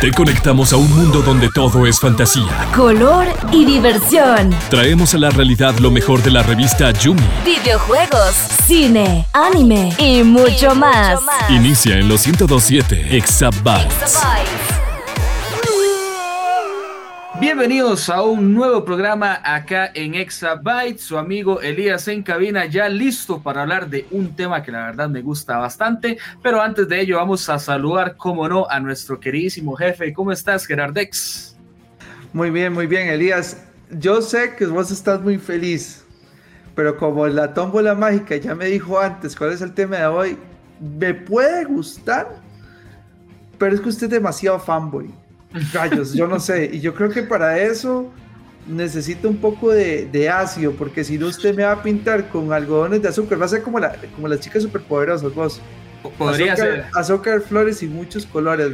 Te conectamos a un mundo donde todo es fantasía, color y diversión. Traemos a la realidad lo mejor de la revista Yumi. Videojuegos, cine, anime y mucho, más. Inicia en los 1027 Exabytes. Bienvenidos a un nuevo programa acá en Exabyte. Su amigo Elías en cabina, ya listo para hablar de un tema que la verdad me gusta bastante. Pero antes de ello, vamos a saludar, como no, a nuestro queridísimo jefe. ¿Cómo estás, Gerardex? Muy bien, muy bien, Elías. Yo sé que vos estás muy feliz, pero como la tómbola mágica ya me dijo antes cuál es el tema de hoy, me puede gustar, pero es que usted es demasiado fanboy. Rayos, yo no sé. Y yo creo que para eso necesito un poco de, ácido, porque si no usted me va a pintar con algodones de azúcar, va a ser como, la, como las chicas superpoderosas, vos. Podría azúcar, ser. Azúcar, flores y muchos colores,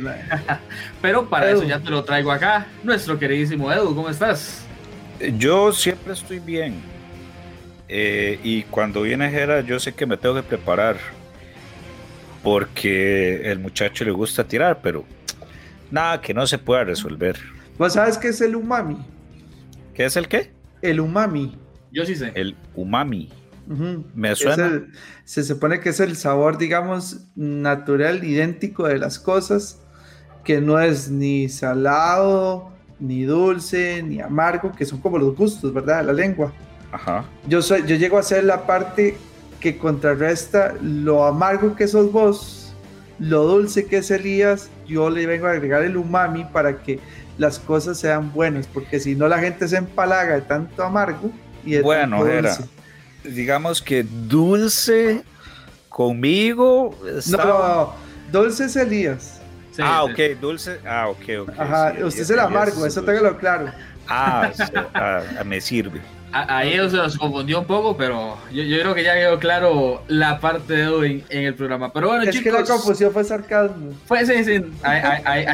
Pero para eso ya te lo traigo acá. Nuestro queridísimo Edu, ¿cómo estás? Yo siempre estoy bien. Eh, y cuando viene Jera, yo sé que me tengo que preparar. Porque el muchacho le gusta tirar, pero nada que no se pueda resolver. ¿Vos sabes qué es el umami? ¿Qué es el qué? El umami. Yo sí sé. El umami. Me suena. se supone que es el sabor, digamos, natural, idéntico de las cosas, que no es ni salado, ni dulce, ni amargo, que son como los gustos, ¿verdad? De la lengua. Ajá. Yo, soy, yo llego a ser la parte que contrarresta lo amargo que sos vos, lo dulce que es Elías yo le vengo a agregar el umami para que las cosas sean buenas, porque si no la gente se empalaga de tanto amargo y de bueno, era, digamos que dulce conmigo. No, dulce es Elías. ah, ok, dulce. Ah, ok, ok. Ajá, usted es el amargo, eso téngalo claro. Ah, ah, me sirve. Ahí se nos confundió un poco, pero yo, creo que ya quedó claro la parte de hoy en, el programa. Pero bueno, es que la confusión fue sarcasmo. Fue, sí, sí, ahí,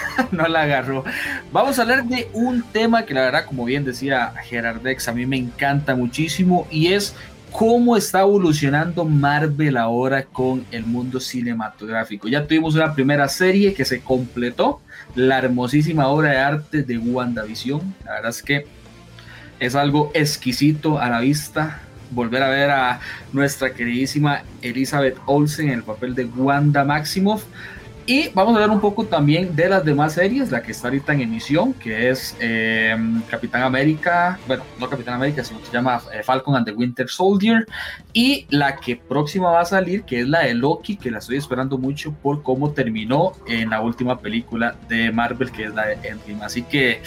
no, la agarró. Vamos a hablar de un tema que la verdad, como bien decía Gerard Dex, a mí me encanta muchísimo y es cómo está evolucionando Marvel ahora con el mundo cinematográfico. Ya tuvimos una primera serie que se completó, la hermosísima obra de arte de WandaVision. La verdad es que es algo exquisito a la vista volver a ver a nuestra queridísima Elizabeth Olsen en el papel de Wanda Maximoff. Y vamos a hablar un poco también de las demás series, la que está ahorita en emisión, que es eh, Capitán América, bueno, no Capitán América, sino que se llama eh, Falcon and the Winter Soldier, y la que próxima va a salir, que es la de Loki, que la estoy esperando mucho por cómo terminó en la última película de Marvel, que es la de Endgame. Así que,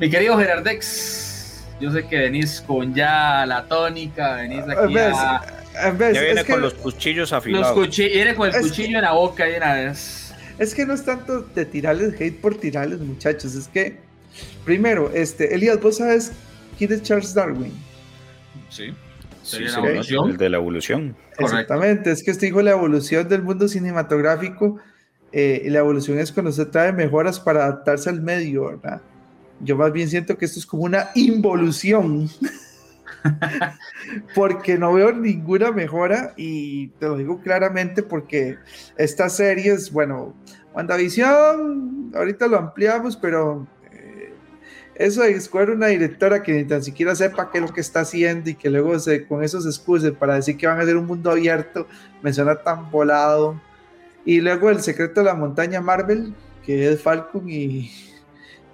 mi querido Gerardex, yo sé que venís con ya la tónica, venís aquí a... ya viene con los cuchillos afilados. Los viene con el cuchillo en la boca y una vez. Es que no es tanto de tirarles hate por tirarles, muchachos. Es que, primero, este, Elías, ¿vos sabes quién es Charles Darwin? Sí. Sí, el de la evolución. Exactamente, es que este dijo la evolución del mundo cinematográfico. Eh, y la evolución es cuando se trae mejoras para adaptarse al medio, ¿verdad? Yo más bien siento que esto es como una involución. porque no veo ninguna mejora y te lo digo claramente porque estas series, bueno, WandaVision, ahorita lo ampliamos, pero eh, eso de escoger una directora que ni tan siquiera sepa qué es lo que está haciendo y que luego se, con esos excuses para decir que van a ser un mundo abierto, me suena tan volado. Y luego el secreto de la montaña Marvel, que es Falcon y,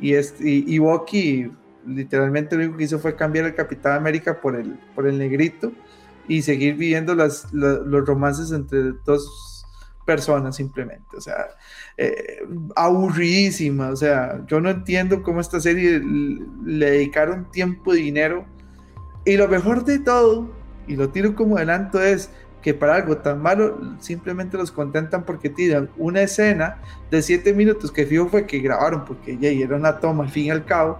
y, este, y, literalmente lo único que hizo fue cambiar el Capitán América por el, por el negrito y seguir viviendo las, los romances entre dos personas simplemente. O sea, eh, aburridísima. O sea, yo no entiendo cómo esta serie le dedicaron tiempo y dinero. Y lo mejor de todo, y lo tiro como adelanto, es que para algo tan malo simplemente los contentan porque tiran una escena de 7 minutos que fijo fue que grabaron porque ya era una toma al fin y al cabo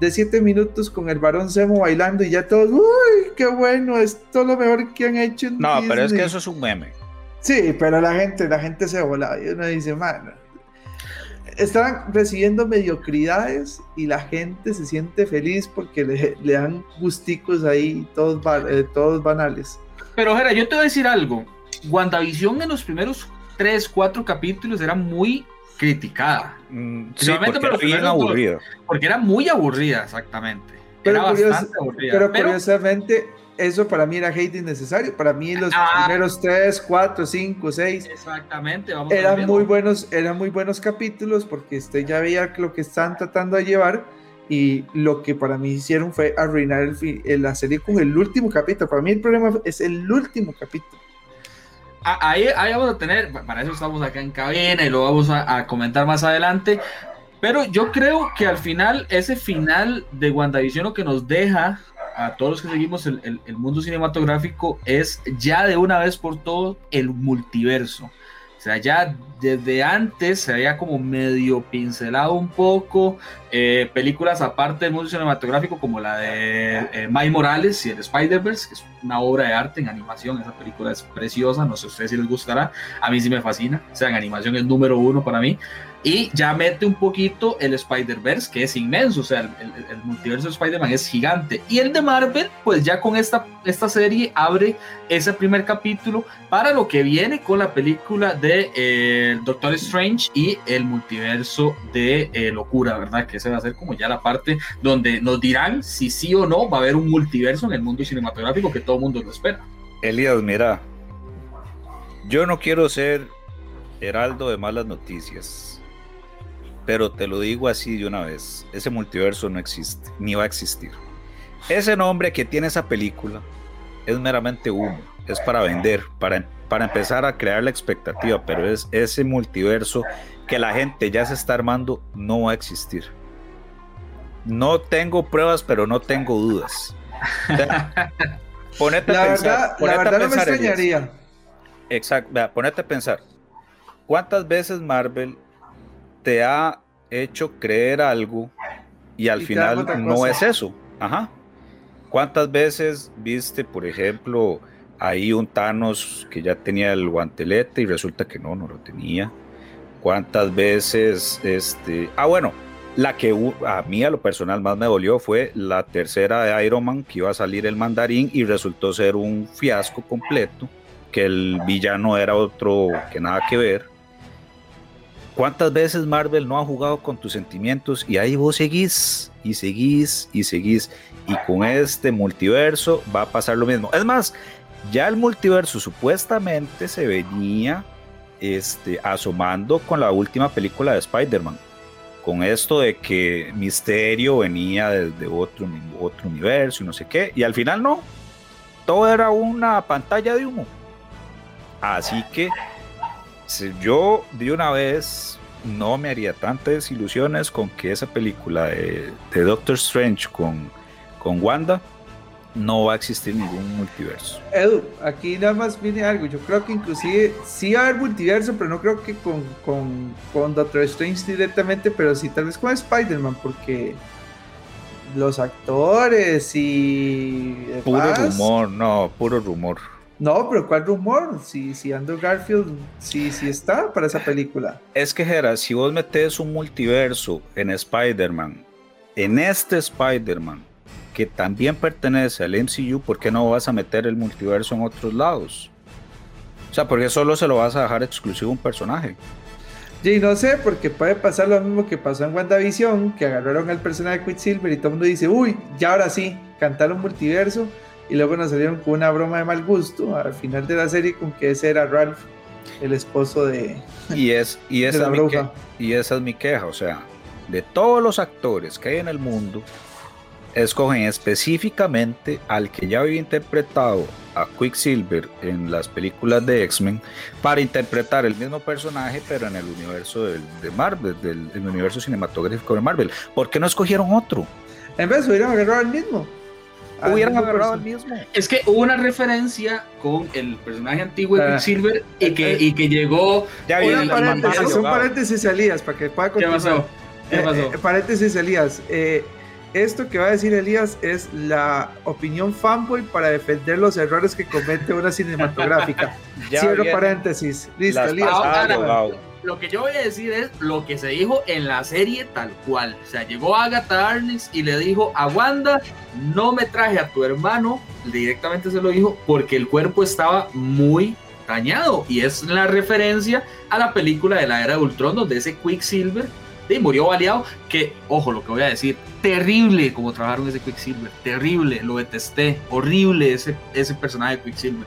de 7 minutos con el varón Semo bailando y ya todos, uy, qué bueno, esto es lo mejor que han hecho en No, pero es que eso es un meme. Sí, pero la gente, la gente se vola y uno dice, mano, están recibiendo mediocridades y la gente se siente feliz porque le, le dan gusticos ahí, todos, eh, todos banales. Pero, Jera, yo te voy a decir algo. WandaVision en los primeros 3, 4 capítulos era muy criticada. Mm, sí, porque por era bien aburrida. Porque era muy aburrida, exactamente. Pero, era curios- bastante aburrida. pero pero- curiosamente, eso para mí era hate innecesario. Para mí los Ah. primeros 3, 4, 5, 6 exactamente, vamos a ver eran muy ¿no? buenos, eran muy buenos capítulos porque usted ya veía lo que están tratando de llevar y lo que para mí hicieron fue arruinar el eh, la serie con el último capítulo. Para mí el problema es el último capítulo. Ah, Ahí, ahí vamos a tener, para eso estamos acá en cabina y lo vamos a, a comentar más adelante. Pero yo creo que al final, ese final de WandaVision lo que nos deja a todos los que seguimos el, el- el mundo cinematográfico es ya de una vez por todo el multiverso. O sea, ya desde antes se había como medio pincelado un poco eh, películas aparte del mundo cinematográfico como la de eh, Miles Morales y el Spider-Verse, que es una obra de arte en animación. Esa película es preciosa, no sé a ustedes si les gustará. A mí sí me fascina. O sea, en animación es número uno para mí. Y ya mete un poquito el Spider-Verse, que es inmenso, o sea, el, multiverso de Spider-Man es gigante. Y el de Marvel, pues ya con esta, esta serie abre ese primer capítulo para lo que viene con la película de eh, Doctor Strange y el multiverso de eh, locura, ¿verdad? Que ese va a ser como ya la parte donde nos dirán si sí o no va a haber un multiverso en el mundo cinematográfico que todo el mundo lo espera. Elías, mira, yo no quiero ser heraldo de malas noticias, pero te lo digo así de una vez, ese multiverso no existe, ni va a existir. Ese nombre que tiene esa película es meramente humo, es para vender, para, para empezar a crear la expectativa, pero es ese multiverso que la gente ya se está armando, no va a existir. No tengo pruebas, pero no tengo dudas. O sea, ponete La a pensar, verdad, la ponete a verdad no me pensar, extrañaría. Exacto, ponete a pensar. ¿Cuántas veces Marvel te ha hecho creer algo y al Y final no es eso? Ajá. ¿Cuántas veces viste, por ejemplo, ahí un Thanos que ya tenía el guantelete y resulta que no, no lo tenía? ¿Cuántas veces, este, ah, bueno, la que a mí a lo personal más me dolió fue la tercera de Iron Man que iba a salir el mandarín y resultó ser un fiasco completo, que el villano era otro que nada que ver. ¿Cuántas veces Marvel no ha jugado con tus sentimientos y ahí vos seguís y seguís y seguís? Y con este multiverso va a pasar lo mismo. Es más, ya el multiverso supuestamente se venía este, asomando con la última película de Spider-Man. Con esto de que Misterio venía desde otro, otro universo y no sé qué. Y al final no. Todo era una pantalla de humo. Así que yo de una vez no me haría tantas ilusiones con que esa película de, de Doctor Strange con, con Wanda no va a existir ningún multiverso. Edu, aquí nada más viene algo. Yo creo que inclusive sí va a haber multiverso, pero no creo que con, con, con Doctor Strange directamente, pero sí tal vez con Spider-Man, porque los actores y Puro demás- rumor, no, puro rumor. No, pero ¿cuál rumor? Si, si Andrew Garfield sí, sí está para esa película. Es que, Jera, si vos metes un multiverso en Spider-Man, en este Spider-Man, que también pertenece al MCU, ¿por qué no vas a meter el multiverso en otros lados? O sea, ¿por qué solo se lo vas a dejar exclusivo a un personaje? Y no sé, porque puede pasar lo mismo que pasó en WandaVision, que agarraron al personaje de Quicksilver y todo el mundo dice, uy, ya ahora sí, cantaron multiverso, y luego nos salieron con una broma de mal gusto al final de la serie con que ese era Ralph, el esposo de, Y, es, y, de esa la es mi que- bruja. y esa es mi queja, o sea, de todos los actores que hay en el mundo, escogen específicamente al que ya había interpretado a Quicksilver en las películas de X-Men para interpretar el mismo personaje, pero en el universo del- de Marvel, del, del universo cinematográfico de Marvel. ¿Por qué no escogieron otro? En vez hubieran agarrado al mismo. Al Hubieran mismo agarrado perso- mismo. Es que hubo una referencia con el personaje antiguo de Ah. Quicksilver y que, y que llegó. Ya el paréntesis, un paréntesis, Elías, para que pueda ¿Qué continuar. pasó? ¿Qué Eh, pasó? eh, paréntesis, Elías. eh, esto que va a decir Elías es la opinión fanboy para defender los errores que comete una cinematográfica. Cierro paréntesis. Listo, las Elías. De. Lo que yo voy a decir es lo que se dijo en la serie tal cual. O sea, llegó Agatha Harkness y le dijo a Wanda, no me traje a tu hermano, directamente se lo dijo, porque el cuerpo estaba muy dañado. Y es la referencia a la película de la era de Ultron, donde ese Quicksilver y murió baleado. Que, ojo, lo que voy a decir, terrible como trabajaron ese Quicksilver, terrible, lo detesté, horrible ese, ese personaje de Quicksilver.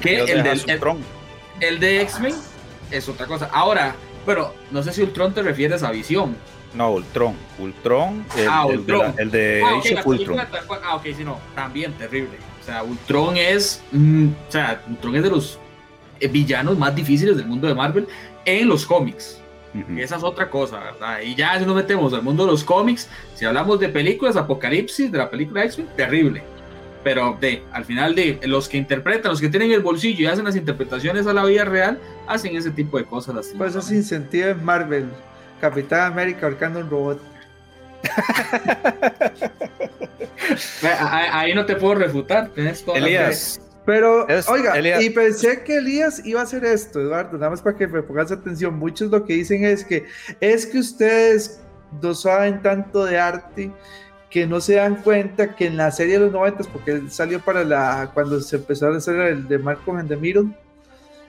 Que el, del, el, el de X-Men es otra cosa. Ahora, pero no sé si Ultron te refieres a visión. No, Ultron. Ultron, el, Ah, el Ultron. de, la- el de Ah, ok, Age la of Ultron. película Ah, ok, sí, no, también terrible. O sea, Ultron es. mm, o sea, Ultron es de los eh, villanos más difíciles del mundo de Marvel en los cómics. Ujú. Esa es otra cosa, ¿verdad? Y ya si nos metemos al mundo de los cómics, si hablamos de películas, Apocalipsis, de la película X-Men, terrible. Pero de, al final de los que interpretan, los que tienen el bolsillo y hacen las interpretaciones a la vida real, hacen ese tipo de cosas. Pues eso sentido en Marvel. Capitán América ahorcando un robot. Ahí no te puedo refutar. Tienes toda la Elías, Pero, Es- oiga, Elías- y pensé que Elías iba a hacer esto, Eduardo, nada más para que me pongas atención. Muchos lo que dicen es que es que ustedes no saben tanto de arte que no se dan cuenta que en la serie de los 90, porque él salió para la, cuando se empezó a hacer el de Middle,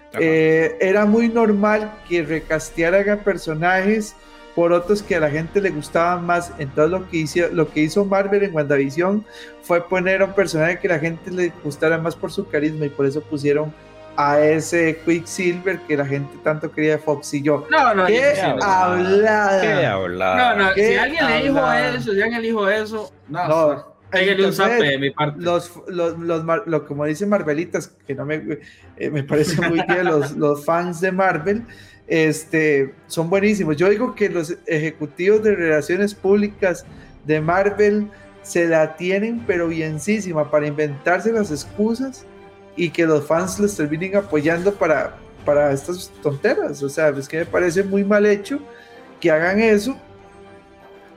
Ajá. eh, era muy normal que recastearan a personajes por otros que a la gente le gustaban más. Entonces lo que hizo, lo que hizo Marvel en WandaVision fue poner a un personaje que la gente le gustara más por su carisma y por eso pusieron a ese Quicksilver que la gente tanto quería de Fox y yo. No, no, ¡Qué imposible. hablada! ¿Qué No, habla? no, ¿Qué si alguien le dijo eso, si alguien le dijo eso, no, No, un entonces, zape de mi parte. los, los, los Mar- lo, como dicen Marvelitas, que no me, eh, me parece muy bien, los, los fans de Marvel, este, son buenísimos. Yo digo que los ejecutivos de relaciones públicas de Marvel se la tienen, pero bienísima, para inventarse las excusas y que los fans les terminen apoyando para, para estas tonteras. O sea, es que me parece muy mal hecho que hagan eso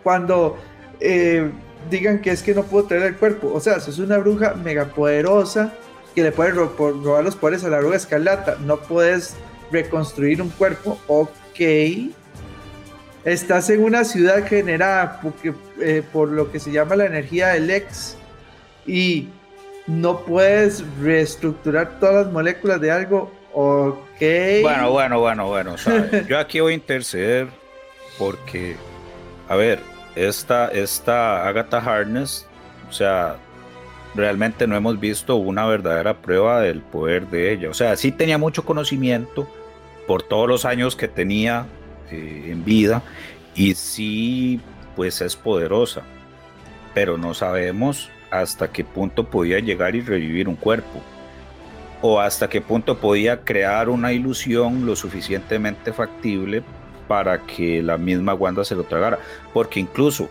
cuando eh, digan que es que no puedo traer el cuerpo. O sea, sos una bruja mega poderosa que le puede robar los poderes a la bruja escarlata. No puedes reconstruir un cuerpo. Ok. Estás en una ciudad generada eh, por lo que se llama la energía del ex y no puedes reestructurar todas las moléculas de algo. Ok. Bueno, bueno, bueno, bueno. sabe, Yo aquí voy a interceder porque, a ver, esta, esta Agatha Harness, o sea, realmente no hemos visto una verdadera prueba del poder de ella. O sea, sí tenía mucho conocimiento por todos los años que tenía eh, en vida y sí, pues es poderosa, pero no sabemos hasta qué punto podía llegar y revivir un cuerpo o hasta qué punto podía crear una ilusión lo suficientemente factible para que la misma Wanda se lo tragara. Porque incluso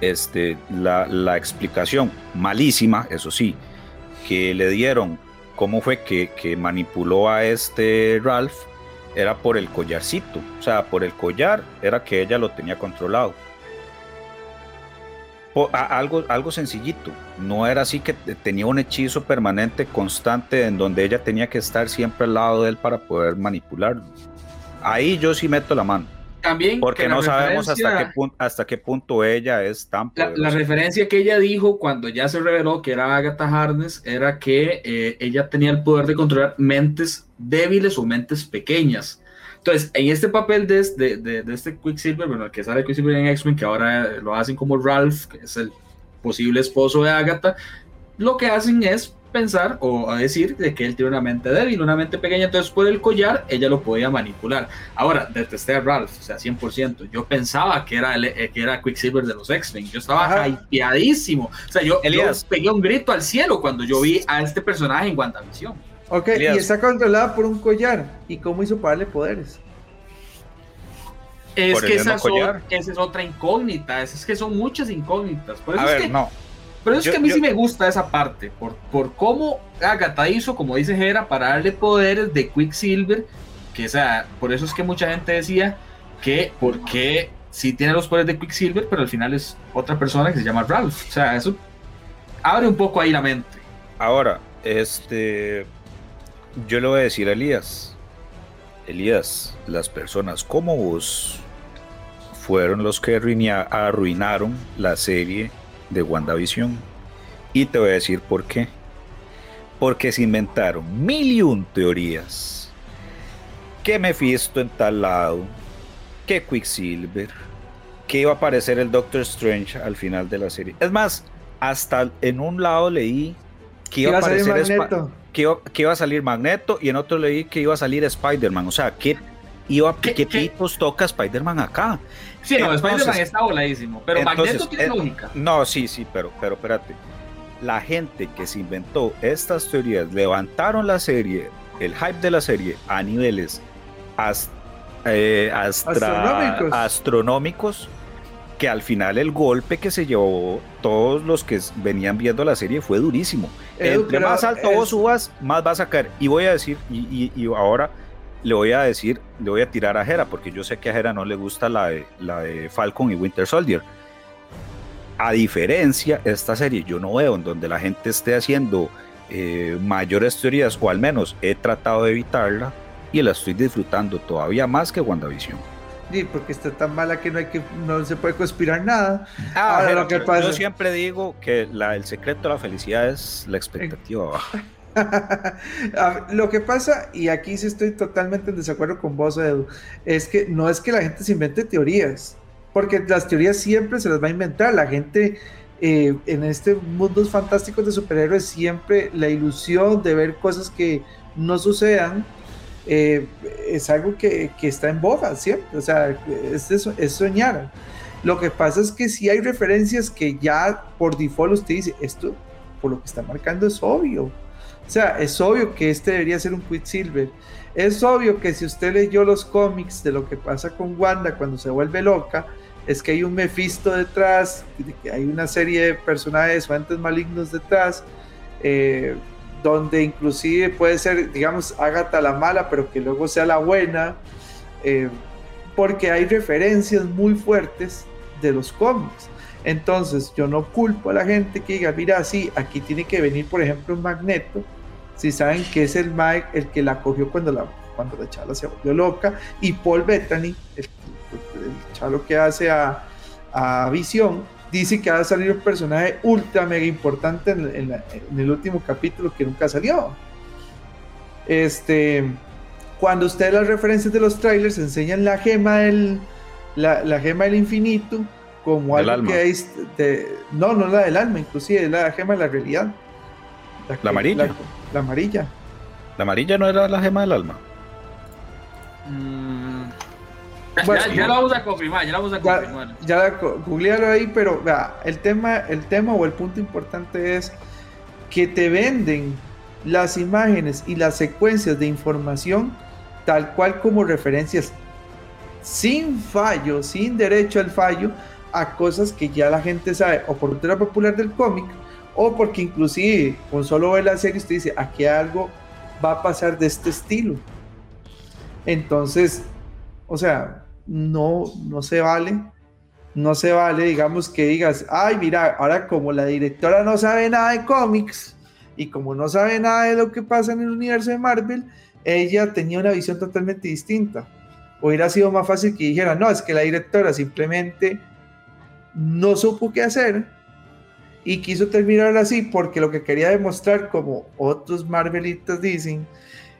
este, la, la explicación malísima, eso sí, que le dieron cómo fue que, que manipuló a este Ralph, era por el collarcito. O sea, por el collar era que ella lo tenía controlado. Algo, algo sencillito. No era así que te- tenía un hechizo permanente, constante, en donde ella tenía que estar siempre al lado de él para poder manipularlo. Ahí yo sí meto la mano, También porque no sabemos hasta qué, punto, hasta qué punto ella es tan La, referencia que ella dijo cuando ya se reveló que era Agatha Harness era que eh, ella tenía el poder de controlar mentes débiles o mentes pequeñas. Entonces, en este papel de, de, de- de este Quicksilver, bueno, el que sale Quicksilver en X-Men, que ahora lo hacen como Ralph, que es el posible esposo de Agatha, lo que hacen es pensar o a decir de que él tiene una mente débil, una mente pequeña, entonces por el collar ella lo podía manipular. Ahora, detesté a Ralph, o sea, 100%. Yo pensaba que era, el, eh, que era Quicksilver de los X-Men. Yo estaba hypeadísimo. O sea, yo, yo pegué un grito al cielo cuando yo vi a este personaje en WandaVision. Ok, Elías. y está controlada por un collar. ¿Y cómo hizo para darle poderes? Es que esa es, esa otra incógnita. Es, es que son muchas incógnitas. Por eso A es ver, que, no. pero es yo- que a mí yo- sí me gusta esa parte. Por, por cómo Agatha hizo, como dice Hera, para darle poderes de Quicksilver. Que, o sea, por eso es que mucha gente decía que, ¿por qué sí tiene los poderes de Quicksilver, pero al final es otra persona que se llama Ralph? O sea, eso abre un poco ahí la mente. Ahora, este, yo le voy a decir a Elías, Elías, las personas como vos fueron los que arruinaron la serie de WandaVision. Y te voy a decir por qué. porque se inventaron mil y un teorías. Que Mephisto en tal lado, que Quicksilver, que iba a aparecer el Doctor Strange al final de la serie. Es más, hasta en un lado leí que iba, a aparecer Magneto. Que iba, a salir Magneto y en otro leí que iba a salir Spider-Man. O sea, ¿qué, iba, ¿qué, tipos toca Spider-Man acá? Sí, no, Spider-Man está voladísimo, pero Magneto tiene eh, lógica. No, sí, sí, pero, pero espérate la gente que se inventó estas teorías levantaron la serie, el hype de la serie a niveles eh, astronómicos. Que al final el golpe que se llevó todos los que venían viendo la serie fue durísimo. Entre más alto vos subas, más vas a caer. Y voy a decir, y, ahora le voy a decir, le voy a tirar a Jera, porque yo sé que a Jera no le gusta la de, la de Falcon y Winter Soldier a diferencia, esta serie yo no veo en donde la gente esté haciendo eh, mayores teorías, o al menos he tratado de evitarla, y la estoy disfrutando todavía más que WandaVision. Sí, porque está tan mala que no hay que no se puede conspirar nada. Ah, lo que pasa... Yo siempre digo que la, el secreto de la felicidad es la expectativa lo que pasa, y aquí sí estoy totalmente en desacuerdo con vos, Edu, es que no es que la gente se invente teorías, porque las teorías siempre se las va a inventar. La gente eh, en este mundo fantásticos de superhéroes siempre la ilusión de ver cosas que no sucedan eh, es algo que, está en boga siempre. O sea, es, soñar. Lo que pasa es que si hay referencias que ya por default usted dice, esto por lo que está marcando es obvio. O sea, es obvio que este debería ser un Quicksilver. Es obvio que si usted leyó los cómics de lo que pasa con Wanda cuando se vuelve loca, es que hay un Mephisto detrás, que hay una serie de personajes o entes malignos detrás, eh, donde inclusive puede ser, digamos, Agatha la mala, pero que luego sea la buena, eh, porque hay referencias muy fuertes de los cómics. Entonces, yo no culpo a la gente que diga, mira, sí, aquí tiene que venir, por ejemplo, un Magneto, si saben que es el Mike el que la cogió cuando la, cuando la chala se volvió loca, y Paul Bettany, el el chalo que hace a, a Visión, dice que va a salir un personaje ultra mega importante en, el último capítulo que nunca salió. Este, cuando ustedes las referencias de los trailers enseñan la gema del, la, gema del infinito como algo que hay, no, no la del alma, inclusive es la gema de la realidad. La, amarilla. La, amarilla. La amarilla no era la gema del alma. Mm, ya, la vamos a confirmar, ya la vamos a confirmar. Ya, la googlealo ahí, pero vea, el tema, el tema o el punto importante es que te venden las imágenes y las secuencias de información tal cual como referencias sin fallo, sin derecho al fallo a cosas que ya la gente sabe o por cultura popular del cómic o porque inclusive con solo ver la serie usted dice aquí algo va a pasar de este estilo entonces o sea, no, no se vale. No se vale, digamos, que digas, ay, mira, ahora como la directora no sabe nada de cómics y como no sabe nada de lo que pasa en el universo de Marvel, ella tenía una visión totalmente distinta. Hubiera sido más fácil que dijera, no, es que la directora simplemente no supo qué hacer y quiso terminar así porque lo que quería demostrar, como otros Marvelitas dicen,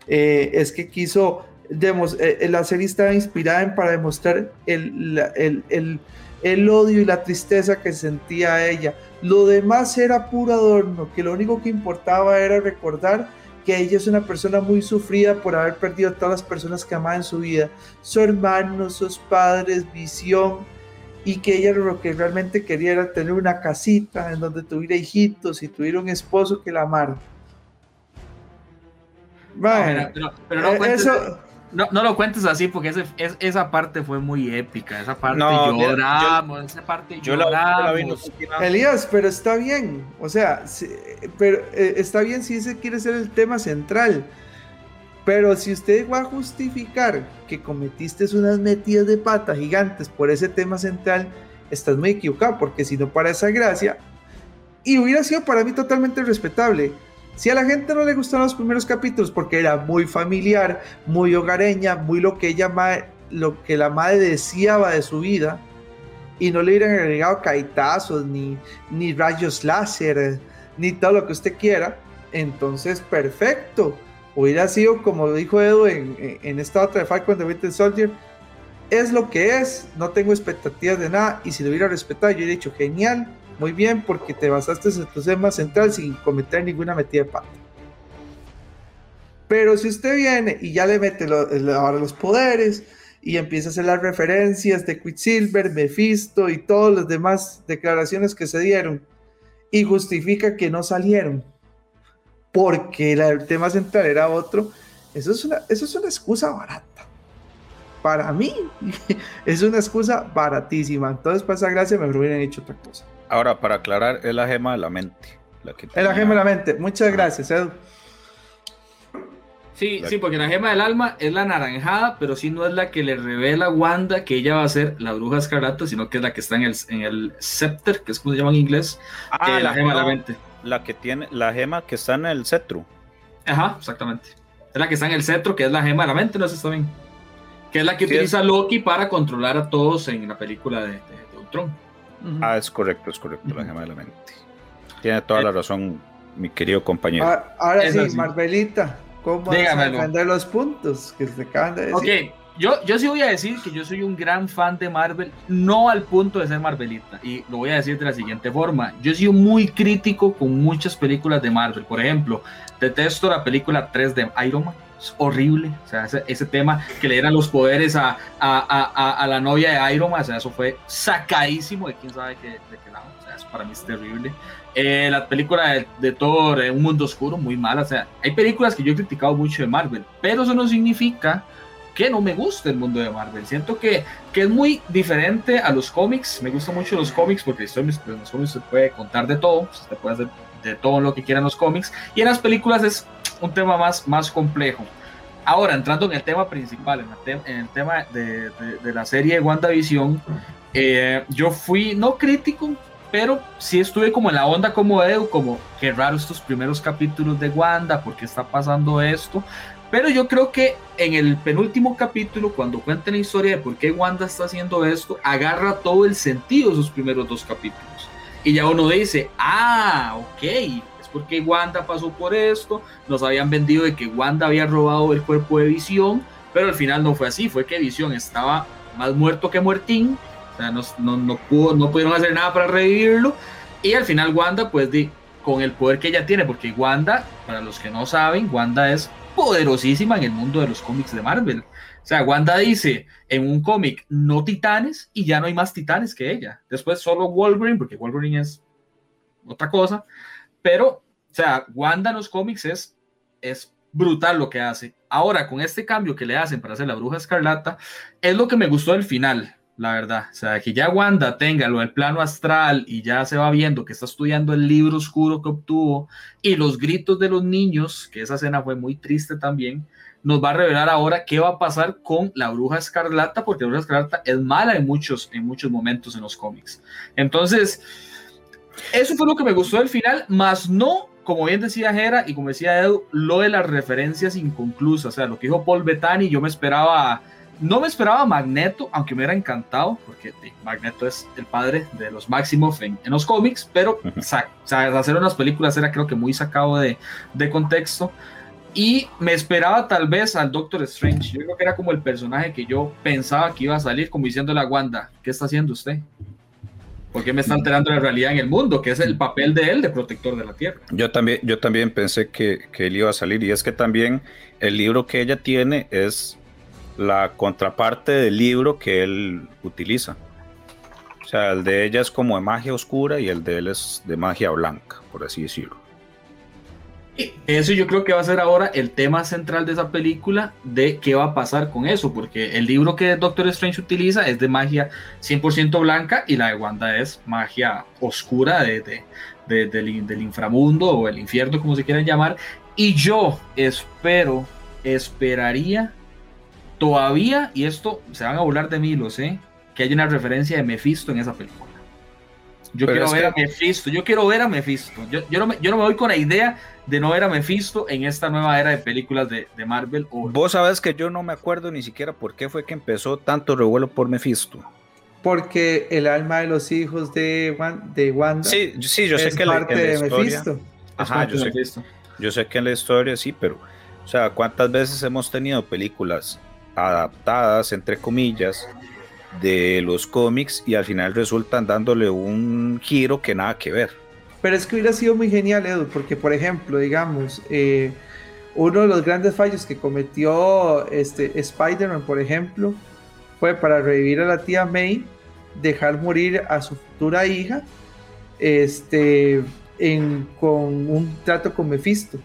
eh, es que quiso eh, eh, la serie estaba inspirada en para demostrar el, el, odio y la tristeza que sentía ella. Lo demás era puro adorno, que lo único que importaba era recordar que ella es una persona muy sufrida por haber perdido a todas las personas que amaba en su vida, su hermano, sus padres, visión, y que ella lo que realmente quería era tener una casita en donde tuviera hijitos y tuviera un esposo que la amara. Bueno, pero, no eh, eso, no, no lo cuentes así porque ese, esa parte fue muy épica. Esa parte lloramos, esa parte lloramos. Elías, pero está bien. O sea, pero eh, está bien si ese quiere ser el tema central. Pero si usted va a justificar que cometiste unas metidas de pata gigantes por ese tema central, estás muy equivocado, porque si no para esa gracia, y hubiera sido para mí totalmente respetable si a la gente no le gustaron los primeros capítulos porque era muy familiar, muy hogareña, muy lo que ella lo que la madre deseaba de su vida, y no le hubieran agregado caitazos, ni, ni rayos láser, ni todo lo que usted quiera, entonces perfecto. Hubiera sido, como dijo Edu en, en esta otra de Falcon de Winter Soldier, es lo que es, no tengo expectativas de nada, y si lo hubiera respetado, yo he dicho, genial, muy bien, porque te basaste en tu tema central sin cometer ninguna metida de pata. Pero si usted viene y ya le mete ahora los poderes y empieza a hacer las referencias de Quicksilver, Mephisto y todas las demás declaraciones que se dieron y justifica que no salieron porque el tema central era otro, eso es una, eso es una excusa barata. Para mí, es una excusa baratísima. Entonces, para esa gracia, me hubieran hecho otra cosa. Ahora, para aclarar, es la gema de la mente. La que es la gema de la mente. Muchas gracias, Edu. Sí, sí, porque la gema del alma es la naranjada, pero sí no es la que le revela a Wanda que ella va a ser la bruja escarlata, sino que es la que está en el, en el scepter, que es como se llama en inglés, ah, la, gema de la mente. La que tiene, la gema que está en el cetro. Ajá, exactamente. Es la que está en el cetro, que es la gema de la mente, no sé si está bien. Que es la que utiliza Loki para controlar a todos en la película de, de, Ultron. Ah, es correcto, es correcto, la gema de la mente. Tiene toda la eh, razón, mi querido compañero. Ah, ahora, sí, Marvelita. ¿Cómo vas a defender los puntos que se acaban de decir? Ok, yo, yo sí voy a decir que yo soy un gran fan de Marvel, no al punto de ser Marvelita, y lo voy a decir de la siguiente forma. Yo he sido muy crítico con muchas películas de Marvel. Por ejemplo, detesto la película 3 de Iron Man. Es horrible, o sea, ese, tema que le dieran los poderes a, a, a, la novia de Iron Man, o sea, eso fue sacadísimo de quién sabe qué, de qué lado, o sea, eso para mí es terrible. Eh, la película de, de Thor, eh, Un Mundo Oscuro, muy mala. O sea, hay películas que yo he criticado mucho de Marvel, pero eso no significa que no me guste el mundo de Marvel. Siento que, que es muy diferente a los cómics. Me gustan mucho los cómics porque en los cómics se puede contar de todo, se puede hacer de todo lo que quieran los cómics. Y en las películas es un tema más, más complejo. Ahora, entrando en el tema principal, en el, tema de, de, la serie de WandaVision, eh, yo fui no crítico, pero sí estuve como en la onda como Edu, como qué raro estos primeros capítulos de Wanda, ¿por qué está pasando esto? Pero yo creo que en el penúltimo capítulo, cuando cuenta la historia de por qué Wanda está haciendo esto, agarra todo el sentido de esos primeros dos capítulos. Y ya uno dice, ah, ok, porque Wanda pasó por esto, nos habían vendido de que Wanda había robado el cuerpo de Visión, pero al final no fue así, fue que Visión estaba más muerto que muertín no, no, no, pudo, no pudieron hacer nada para revivirlo. Y al final Wanda, pues di, con el poder que ella tiene, porque Wanda, para los que no saben, Wanda es poderosísima en el mundo de los cómics de Marvel. O sea, Wanda dice en un cómic no titanes y ya no hay más titanes que ella. Después solo Wolverine, porque Wolverine es otra cosa. Pero, o sea, Wanda en los cómics es, es brutal lo que hace. Ahora, con este cambio que le hacen para hacer la bruja escarlata, es lo que me gustó del final la verdad. O sea, que ya Wanda tenga lo del plano astral y ya se va viendo que está estudiando el libro oscuro que obtuvo y los gritos de los niños, que esa escena fue muy triste también, nos va a revelar ahora qué va a pasar con la bruja escarlata, porque la bruja escarlata es mala en muchos, en muchos momentos en los cómics. Entonces, eso fue lo que me gustó del final, más no como bien decía Jera y como decía Edu, lo de las referencias inconclusas, o sea, lo que dijo Paul Bettany, yo me esperaba no me esperaba Magneto, aunque me hubiera encantado, porque Magneto es el padre de los Maximoff en, los cómics, pero hacer unas películas era creo que muy sacado de, contexto. Y me esperaba tal vez al Doctor Strange. Yo creo que era como el personaje que yo pensaba que iba a salir, como diciendo la Wanda, ¿qué está haciendo usted? ¿Por qué me está alterando la realidad en el mundo? Que es el papel de él de protector de la Tierra. Yo también, yo también pensé que, que él iba a salir. Y es que también el libro que ella tiene es la contraparte del libro que él utiliza. O sea, el de ella es como de magia oscura y el de él es de magia blanca, por así decirlo. Eso yo creo que va a ser ahora el tema central de esa película, de qué va a pasar con eso, porque el libro que Doctor Strange utiliza es de magia 100% blanca y la de Wanda es magia oscura de, del, del inframundo o el infierno, como se quieran llamar. Y yo espero, esperaría todavía, y esto se van a burlar de mí, lo sé, que hay una referencia de Mephisto en esa película. Yo quiero ver a Mephisto, yo quiero ver a Mephisto. Yo, yo, no me, yo no me voy con la idea de no ver a Mephisto en esta nueva era de películas de, de Marvel. Vos sabes que yo no me acuerdo ni siquiera por qué fue que empezó tanto revuelo por Mephisto. Porque el alma de los hijos de, de Wanda sí, sí, yo sé que parte de Mephisto. Ajá, yo sé, Yo sé que en la historia sí, pero, o sea, ¿cuántas veces hemos tenido películas adaptadas, entre comillas, de los cómics y al final resultan dándole un giro que nada que ver? Pero es que hubiera sido muy genial, Edu, porque, por ejemplo, digamos, eh, uno de los grandes fallos que cometió este Spider-Man, por ejemplo, fue para revivir a la tía May, dejar morir a su futura hija, este, con un trato con Mephisto.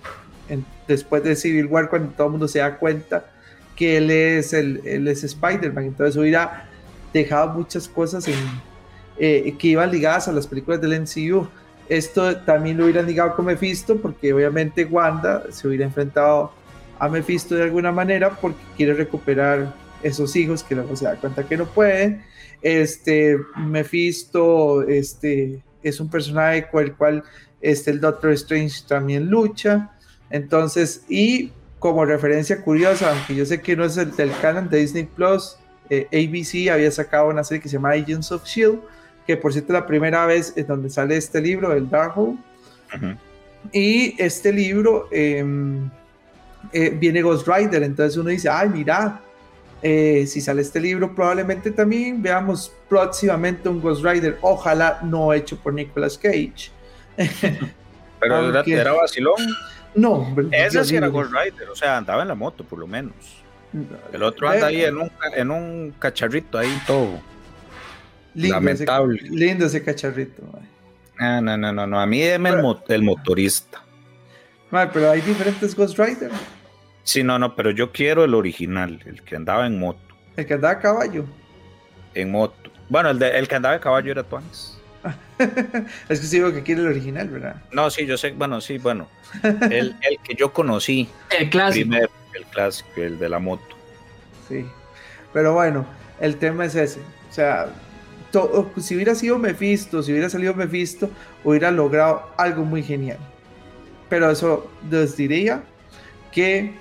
después de Civil War, cuando todo el mundo se da cuenta que él es, el, es Spider-Man, entonces hubiera dejado muchas cosas eh, que iban ligadas a las películas del MCU. Esto también lo hubieran ligado con Mephisto, porque obviamente Wanda se hubiera enfrentado a Mephisto de alguna manera porque quiere recuperar esos hijos que luego se da cuenta que no puede. Este, Mephisto este, es un personaje con el cual este, el Doctor Strange también lucha. Entonces, y como referencia curiosa, aunque yo sé que no es el del canon de Disney Plus, eh, ABC había sacado una serie que se llama Agents of Shield, que por cierto es la primera vez en donde sale este libro, el Darkhold. Y este libro em, eh, viene Ghost Rider, entonces uno dice, ay, mira, eh, si sale este libro, probablemente también veamos próximamente un Ghost Rider, ojalá no hecho por Nicolas Cage. Pero era, vacilón. No, ese sí era Ghost Rider, o sea, andaba en la moto por lo menos. El otro anda ahí en un, en un cacharrito ahí todo. lamentable. lindo ese cacharrito. Ah, no, no, no, no. A mí deme el, motorista. pero hay diferentes Ghost Rider. Sí, no, no, pero yo quiero el original, el que andaba en moto. El que andaba a caballo. En moto. Bueno, el, de, el que andaba a caballo era Tuanis. es que sí digo que quiere el original, ¿verdad? No, sí, yo sé, bueno, sí, bueno. el, el que yo conocí. El clásico. Primero, el clásico, el de la moto. Sí. Pero bueno, el tema es ese. O sea, si hubiera sido Mephisto, si hubiera salido Mephisto, hubiera logrado algo muy genial. Pero eso les diría que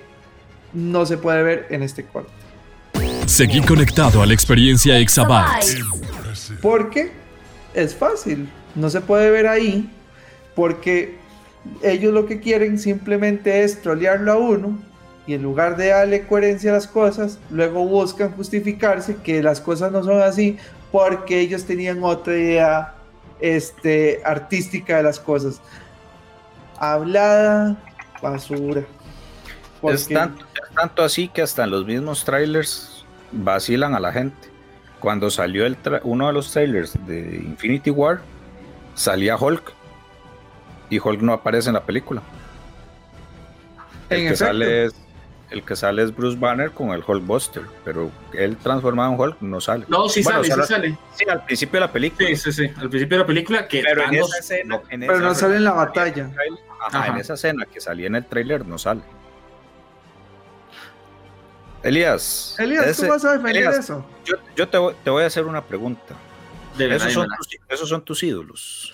no se puede ver en este corte. Seguí conectado a la experiencia Exabytes. Porque es fácil, no se puede ver ahí, porque ellos lo que quieren simplemente es trolearlo a uno y en lugar de darle coherencia a las cosas, luego buscan justificarse que las cosas no son así porque ellos tenían otra idea este, artística de las cosas. Hablada, basura. Es tanto, tanto, así que hasta en los mismos trailers vacilan a la gente. Cuando salió el uno de los trailers de Infinity War, salía Hulk. Y Hulk no aparece en la película. El que, sale es, el que sale es Bruce Banner con el Hulk Buster, pero él transformado en Hulk no sale. No, sí sale, sí sale. Sí, al principio de la película. Sí, sí, sí, al principio de la película que pero en esa escena, pero no sale en la batalla. Ajá, en esa escena que salía en el trailer no sale. Elías. Elías, ¿tú vas a defender eso? Yo, te, voy, a hacer una pregunta. esos, son tus, esos, son tus, ídolos.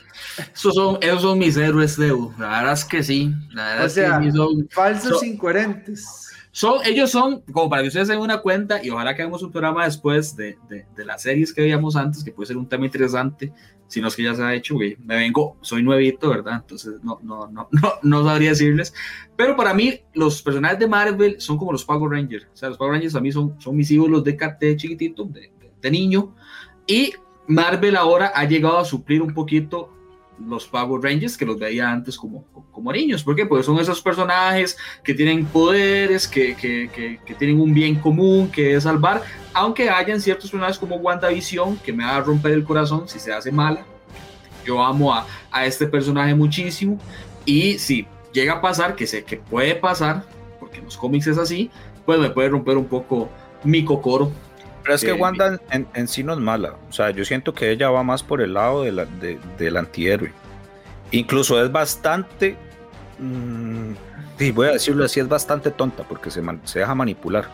Esos son, esos son mis héroes, de La verdad es que sí. La verdad es que son, falsos incoherentes. Son, ellos son, como para que ustedes se den una cuenta, y ojalá que hagamos un programa después de, de, de, las series que veíamos antes, que puede ser un tema interesante, si no es que ya se ha hecho, güey, me vengo, soy nuevito, ¿verdad? Entonces no, no, no, no, no sabría decirles. Pero para mí, los personajes de Marvel son como los Power Rangers. O sea, los Power Rangers a mí son, son mis ídolos de, de chiquitito, de, de niño. Y Marvel ahora ha llegado a suplir un poquito los Power Rangers que los veía antes como, como niños. ¿Por qué? Porque son esos personajes que tienen poderes, que, que, que, tienen un bien común que es salvar, aunque hayan ciertos personajes como WandaVision que me va a romper el corazón si se hace mala. Yo amo a, a este personaje muchísimo y si llega a pasar, que sé que puede pasar, porque en los cómics es así, pues me puede romper un poco mi cocoro pero es que Wanda en, sí no es mala. O sea, yo siento que ella va más por el lado de la, del antihéroe. Incluso es bastante. Mmm, voy a decirlo así, es bastante tonta porque se, se deja manipular.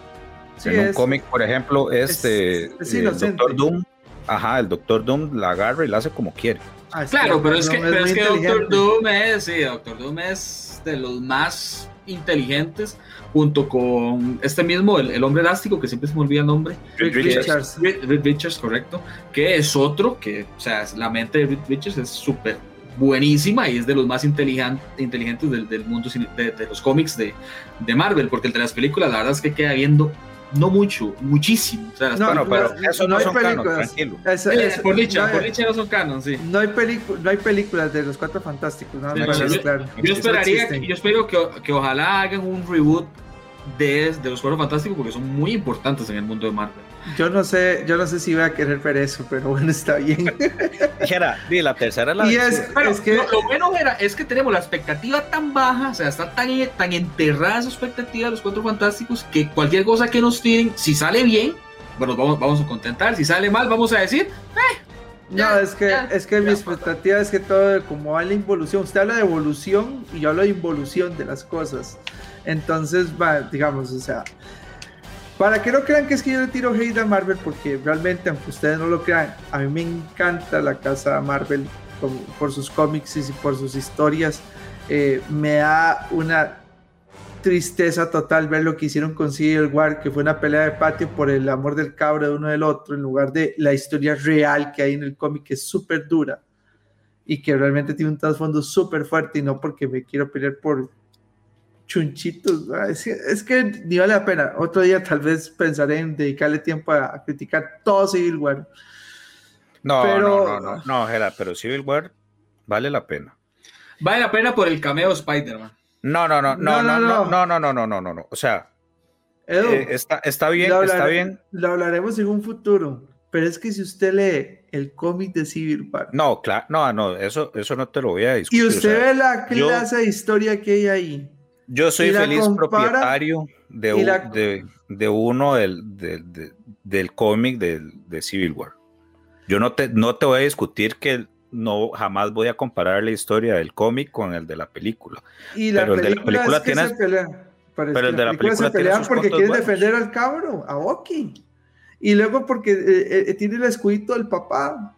en un cómic, por ejemplo, este. el Doctor Doom. Ajá, el Doctor Doom la agarra y la hace como quiere. Ah, claro, pero es que, pero es que Doctor Doom es, sí, Doctor Doom es de los más inteligentes junto con este mismo, el, hombre elástico, que siempre se me olvida el nombre. Reed Richards. Reed, Richards, correcto. Que es otro, que, o sea, la mente de Reed Richards es súper buenísima y es de los más inteligentes del, del mundo de, de los cómics de, de, Marvel, porque el de las películas la verdad es que queda viendo no mucho, muchísimo. O sea, no, no, pero eso no, no son canon, tranquilo. Eso, eso, por dicha, no, por dicha no son canon, sí. No hay, no hay películas de los Cuatro Fantásticos, nada más yo, claro. yo, esperaría, que, yo espero que, que ojalá hagan un reboot de, de los Cuatro Fantásticos porque son muy importantes en el mundo de Marvel. Yo no sé, yo no sé si voy a querer ver eso, pero bueno, está bien. Dijera, la tercera la y es, es que lo, lo, bueno era, es que tenemos la expectativa tan baja, o sea, está tan, tan enterrada esa expectativa de los cuatro fantásticos que cualquier cosa que nos tiren, si sale bien, bueno, vamos, vamos a contentar, si sale mal, vamos a decir, eh, ya, no, es que, ya, es que mi expectativa es que todo, como va la involución, usted habla de evolución y yo hablo de involución de las cosas. Entonces, va, digamos, o sea, para que no crean que es que yo le tiro hate a Marvel, porque realmente, aunque ustedes no lo crean, a mí me encanta la casa Marvel por sus cómics y por sus historias. Eh, me da una tristeza total ver lo que hicieron con Civil War, que fue una pelea de patio por el amor del cabro de uno del otro, en lugar de la historia real que hay en el cómic, que es súper dura y que realmente tiene un trasfondo súper fuerte y no porque me quiero pelear por chunchitos. Es, es, que ni vale la pena. Otro día tal vez pensaré en dedicarle tiempo a, a criticar todo Civil War. No, pero, no, no, no, no, Gera, pero Civil War vale la pena. Vale la pena por el cameo Spider-Man. No, no, no, no, no, no, no, no, no, no, no, no, no. O sea, Edu, eh, está, está bien, hablaré, está bien. Lo hablaremos en un futuro. Pero es que si usted lee el cómic de Civil War. No, claro, no, no, eso, eso no te lo voy a discutir. Y usted o sea, ve la clase yo, de historia que hay ahí. Yo soy feliz compara, propietario de, un, la, de, de, uno del, de, de, del cómic de, de, Civil War. Yo no te, no te voy a discutir que no jamás voy a comparar la historia del cómic con el de la película. Y la pero película el de la película es que tiene, se pelean. Pero, pero el de la película se pelean tiene porque quieren buenos. defender al cabro, a Oki. Y luego porque eh, eh, tiene el escudito del papá.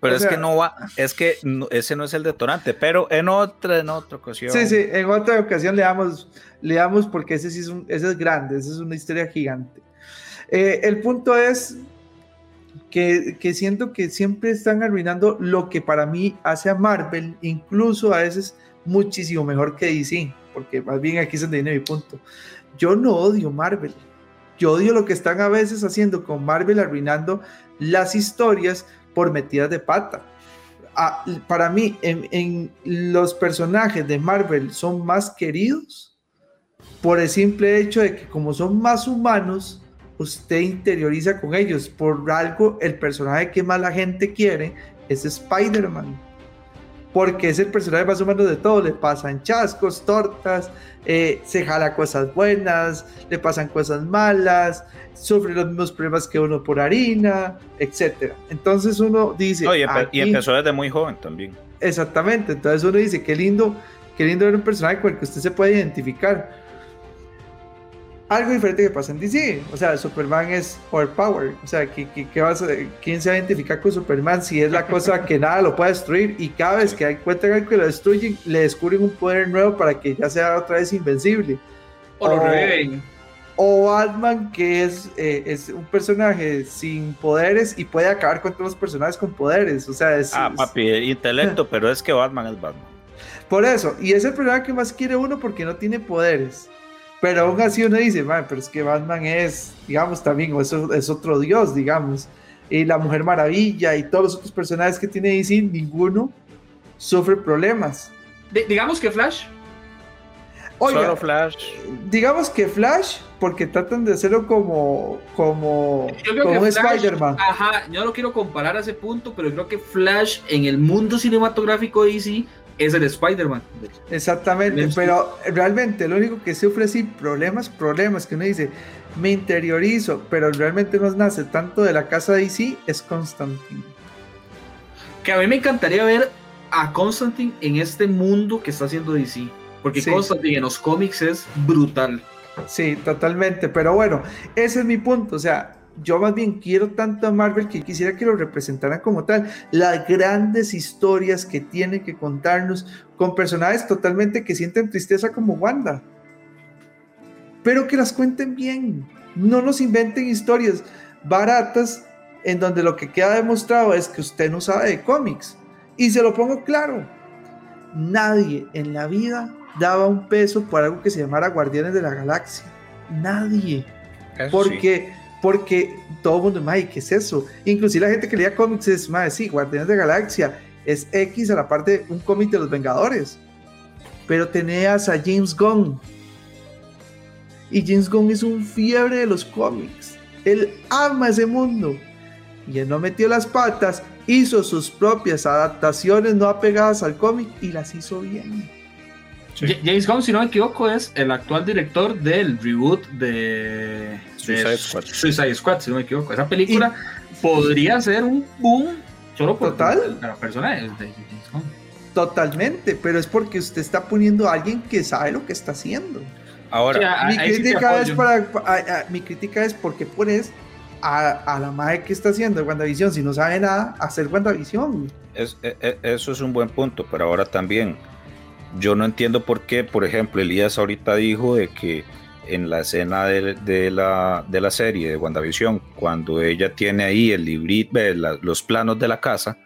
Pero O es sea- que no va, es que no- ese no es el detonante, pero en otra, en otra ocasión. Sí, sí, en otra ocasión le damos, le damos porque ese sí es, un, ese es grande, esa es una historia gigante. Eh, el punto es que, que siento que siempre están arruinando lo que para mí hace a Marvel, incluso a veces muchísimo mejor que DC, porque más bien aquí donde viene mi punto. Yo no odio Marvel, yo odio lo que están a veces haciendo con Marvel, arruinando las historias por metidas de pata. Ah, para mí, los personajes de Marvel son más queridos por el simple hecho de que como son más humanos, usted interioriza con ellos. Por algo, el personaje que más la gente quiere es Spider-Man. Porque es el personaje más humano de todo. Le pasan chascos, tortas, eh, se jala cosas buenas, le pasan cosas malas, sufre los mismos problemas que uno por harina, etc. Entonces uno dice... No, y, empe- y aquí- empezó desde muy joven también. Exactamente, entonces uno dice, qué lindo, qué lindo ver un personaje con el que usted se puede identificar. Algo diferente que pasa en DC, o sea, Superman es overpowered, o sea, ¿qué, qué, qué vas a- ¿quién se va a identificar con Superman si es la cosa que nada lo puede destruir y cada vez que encuentran algo que lo destruyen, le descubren un poder nuevo para que ya sea otra vez invencible? O lo O- reviven. O Batman, que es, eh, es un personaje sin poderes y puede acabar con todos los personajes con poderes, o sea, es... Ah, es- papi, intelecto, pero es que Batman es Batman. Por eso, y es el personaje que más quiere uno porque no tiene poderes. Pero aún así uno dice, "Man, pero es que Batman es, digamos, también, o eso es otro dios, digamos. Y la Mujer Maravilla y todos los otros personajes que tiene DC, ninguno sufre problemas. Di- digamos que Flash. Oiga, Solo Flash. digamos que Flash, porque tratan de hacerlo como, como, como Spider-Man. Ajá, yo no lo quiero comparar a ese punto, pero creo que Flash en el mundo cinematográfico de DC es el Spider-Man. Exactamente, pero realmente lo único que sufre sí problemas, problemas, que uno dice, me interiorizo, pero realmente no nace tanto de la casa de DC, es Constantine. Que a mí me encantaría ver a Constantine en este mundo que está haciendo DC. Porque Sí. Constantine en los cómics es brutal. Sí, totalmente, pero bueno, ese es mi punto, o sea, yo más bien quiero tanto a Marvel que quisiera que lo representaran como tal, las grandes historias que tiene que contarnos con personajes totalmente que sienten tristeza como Wanda, pero que las cuenten bien, no nos inventen historias baratas en donde lo que queda demostrado es que usted no sabe de cómics. Y se lo pongo claro, nadie en la vida daba un peso por algo que se llamara Guardianes de la Galaxia. Nadie. porque, porque todo el mundo, mae, ¿qué es eso? Inclusive la gente que leía cómics es, mae, sí, Guardianes de la Galaxia es X a la parte de un cómic de los Vengadores. Pero tenías a James Gunn. Y James Gunn es un fiebre de los cómics. Él ama ese mundo. Y él no metió las patas, hizo sus propias adaptaciones no apegadas al cómic y las hizo bien. James Gunn, si no me equivoco, es el actual director del reboot de Suicide Squad. Suicide Squad, si no me equivoco. Esa película podría ser un boom solo por Total. la persona de James Gunn. Totalmente, pero es porque usted está poniendo a alguien que sabe lo que está haciendo. Ahora, mi, sí crítica es para, a- a- mi crítica es porque pones a, a la madre que está haciendo WandaVision, si no sabe nada, hacer WandaVision. es- e- e- eso es un buen punto, pero ahora también, yo no entiendo por qué, por ejemplo, Elías ahorita dijo de que en la escena de, la, de la serie de WandaVision, cuando ella tiene ahí el librito, los planos de la casa,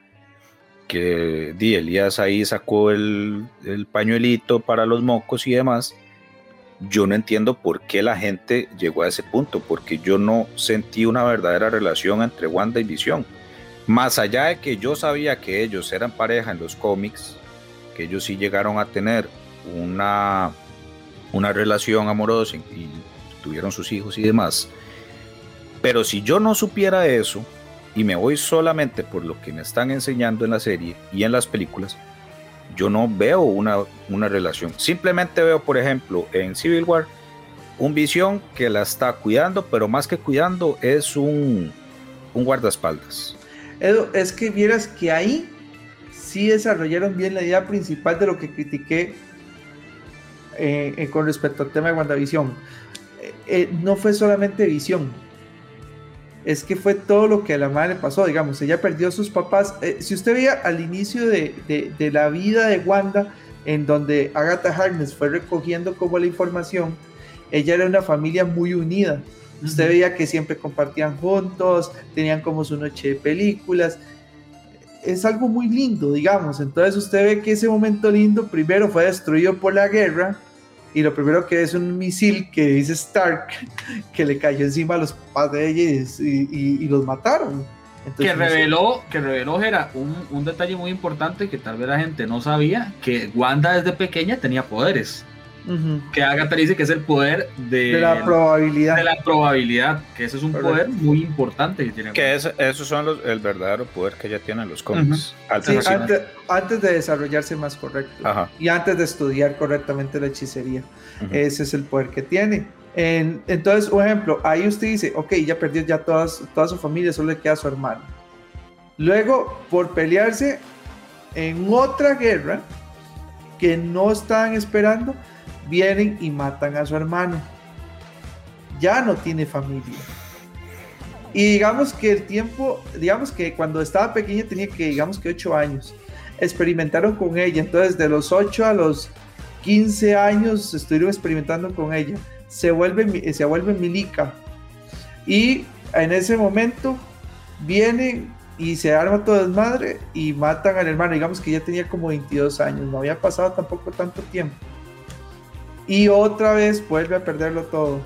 que di, Elías ahí sacó el, el pañuelito para los mocos y demás, yo no entiendo por qué la gente llegó a ese punto, porque yo no sentí una verdadera relación entre Wanda y Visión. Más allá de que yo sabía que ellos eran pareja en los cómics, que ellos sí llegaron a tener una, una relación amorosa y, tuvieron sus hijos y demás. Pero si yo no supiera eso y me voy solamente por lo que me están enseñando en la serie y en las películas, yo no veo una, una relación. Simplemente veo, por ejemplo, en Civil War, un visión que la está cuidando, pero más que cuidando es un, un guardaespaldas. Edu, es que vieras que ahí sí desarrollaron bien la idea principal de lo que critiqué eh, eh, con respecto al tema de WandaVision. Eh, eh, no fue solamente visión, es que fue todo lo que a la madre le pasó, digamos, ella perdió a sus papás. Si usted veía al inicio de, de- de la vida de Wanda, en donde Agatha Harkness fue recogiendo como la información, ella era una familia muy unida. Usted veía que siempre compartían juntos, tenían como su noche de películas. Es algo muy lindo, digamos. Entonces usted ve que ese momento lindo primero fue destruido por la guerra y lo primero que es un misil que dice Stark que le cayó encima a los papás de ella y, y- y los mataron. Entonces, que reveló, que reveló era un, un detalle muy importante que tal vez la gente no sabía, que Wanda desde pequeña tenía poderes. Que Agatha dice que es el poder de, de la probabilidad. de la probabilidad, que ese es un Correcto. poder muy importante que tiene Que es, esos son los, el verdadero poder que ya tienen los cómics. Sí, antes, antes de desarrollarse más correcto Ajá. y antes de estudiar correctamente la hechicería. Ese es el poder que tiene. En- entonces, por ejemplo, ahí usted dice, ok, ya perdió ya todas, toda su familia, solo le queda su hermano. Luego, por pelearse en otra guerra que no estaban esperando, vienen y matan a su hermano. Ya no tiene familia. Y digamos que el tiempo, digamos que cuando estaba pequeña tenía que, digamos que 8 años. Experimentaron con ella. Entonces, de los 8 a los 15 años estuvieron experimentando con ella. Se vuelve, mi- se vuelve milica. Y en ese momento vienen y se arma todo desmadre y matan al hermano. Digamos que ya tenía como 22 años. No había pasado tampoco tanto tiempo. Y otra vez vuelve a perderlo todo.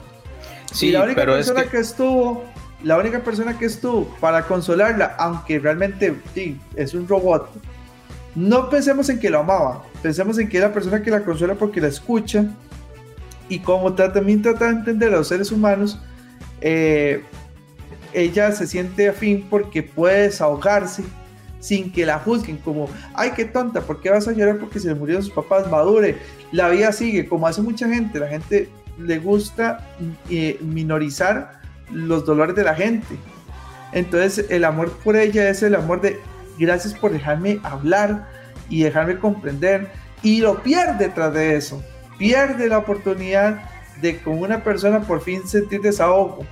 Sí, y la única pero es persona que, que... estuvo, la única persona que estuvo para consolarla, aunque realmente sí, es un robot, no pensemos en que lo amaba, pensemos en que es la persona que la consuela porque la escucha y como también trata de entender a los seres humanos, eh, ella se siente afín porque puede desahogarse sin que la juzguen como, ay, qué tonta, ¿por qué vas a llorar porque se le murieron sus papás? Madure, la vida sigue, como hace mucha gente, la gente le gusta eh, minorizar los dolores de la gente. Entonces el amor por ella es el amor de gracias por dejarme hablar y dejarme comprender y lo pierde tras de eso. Pierde la oportunidad de con una persona por fin sentir desahogo.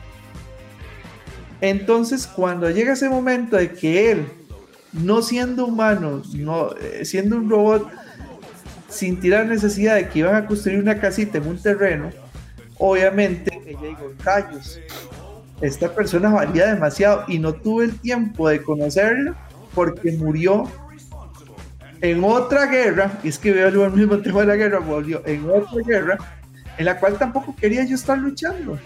Entonces cuando llega ese momento de que él, no siendo humano, no, eh, siendo un robot, sin la necesidad de que iban a construir una casita en un terreno, obviamente ella dijo, rayos, esta persona valía demasiado y no tuve el tiempo de conocerla porque murió en otra guerra, y es que veo el mismo tema de la guerra, volvió en otra guerra, en la cual tampoco quería yo estar luchando.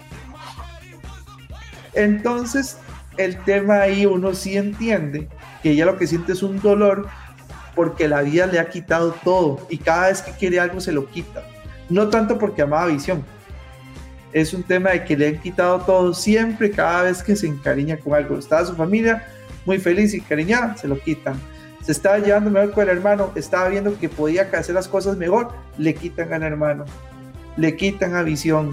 Entonces, el tema ahí uno sí entiende que ella lo que siente es un dolor porque la vida le ha quitado todo y cada vez que quiere algo se lo quita. No tanto porque amaba Visión. Es un tema de que le han quitado todo siempre, cada vez que se encariña con algo. Estaba su familia muy feliz y cariñada, se lo quitan. Se estaba llevando mejor con el hermano, estaba viendo que podía hacer las cosas mejor, le quitan al hermano, le quitan a Visión.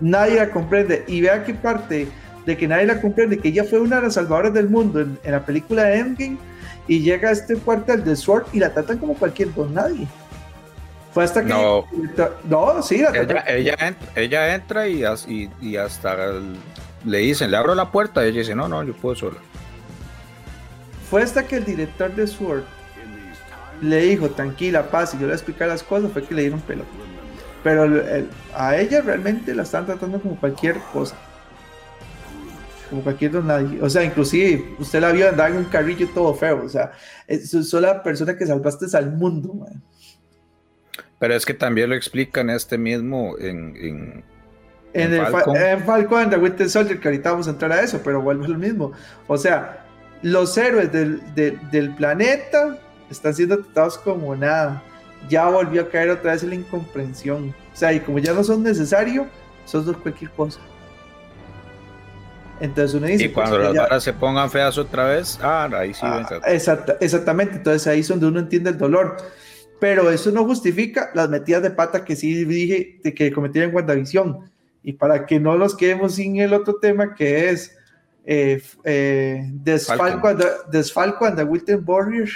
Nadie la comprende. Y vea qué parte de que nadie la comprende, que ella fue una de las salvadoras del mundo en, la película de Endgame y llega a este cuartel de Sword y la tratan como cualquier don nadie. Fue hasta que. No, no sí, ella, ella, entra, y, y, hasta le dicen, le abro la puerta, y ella dice, no, no, yo puedo sola. Fue hasta que el director de Sword le dijo, tranquila, paz, y yo le voy a explicar las cosas, fue que le dieron pelo. Pero a ella realmente la están tratando como cualquier cosa como cualquier don nadie. O sea, inclusive usted la vio andar en un carrillo todo feo. O sea, es, la persona que salvaste al mundo. Pero es que también lo explican este mismo en, en, en, en Falcon. en Falcon, The Winter Soldier, que ahorita vamos a entrar a eso, pero vuelve lo mismo. O sea, los héroes del, del planeta están siendo tratados como nada. Ya volvió a caer otra vez en la incomprensión. O sea, y como ya no son necesarios, son cualquier cosa. Entonces uno dice. Y cuando pues, las varas se pongan feas otra vez, ah, ahí sí. Ah, exactamente, entonces ahí es donde uno entiende el dolor. Pero eso no justifica las metidas de pata que sí dije de que cometieron en WandaVision. Y para que no los quedemos sin el otro tema que es eh, eh, Desfalco, and the, Desfalco and the Warrior,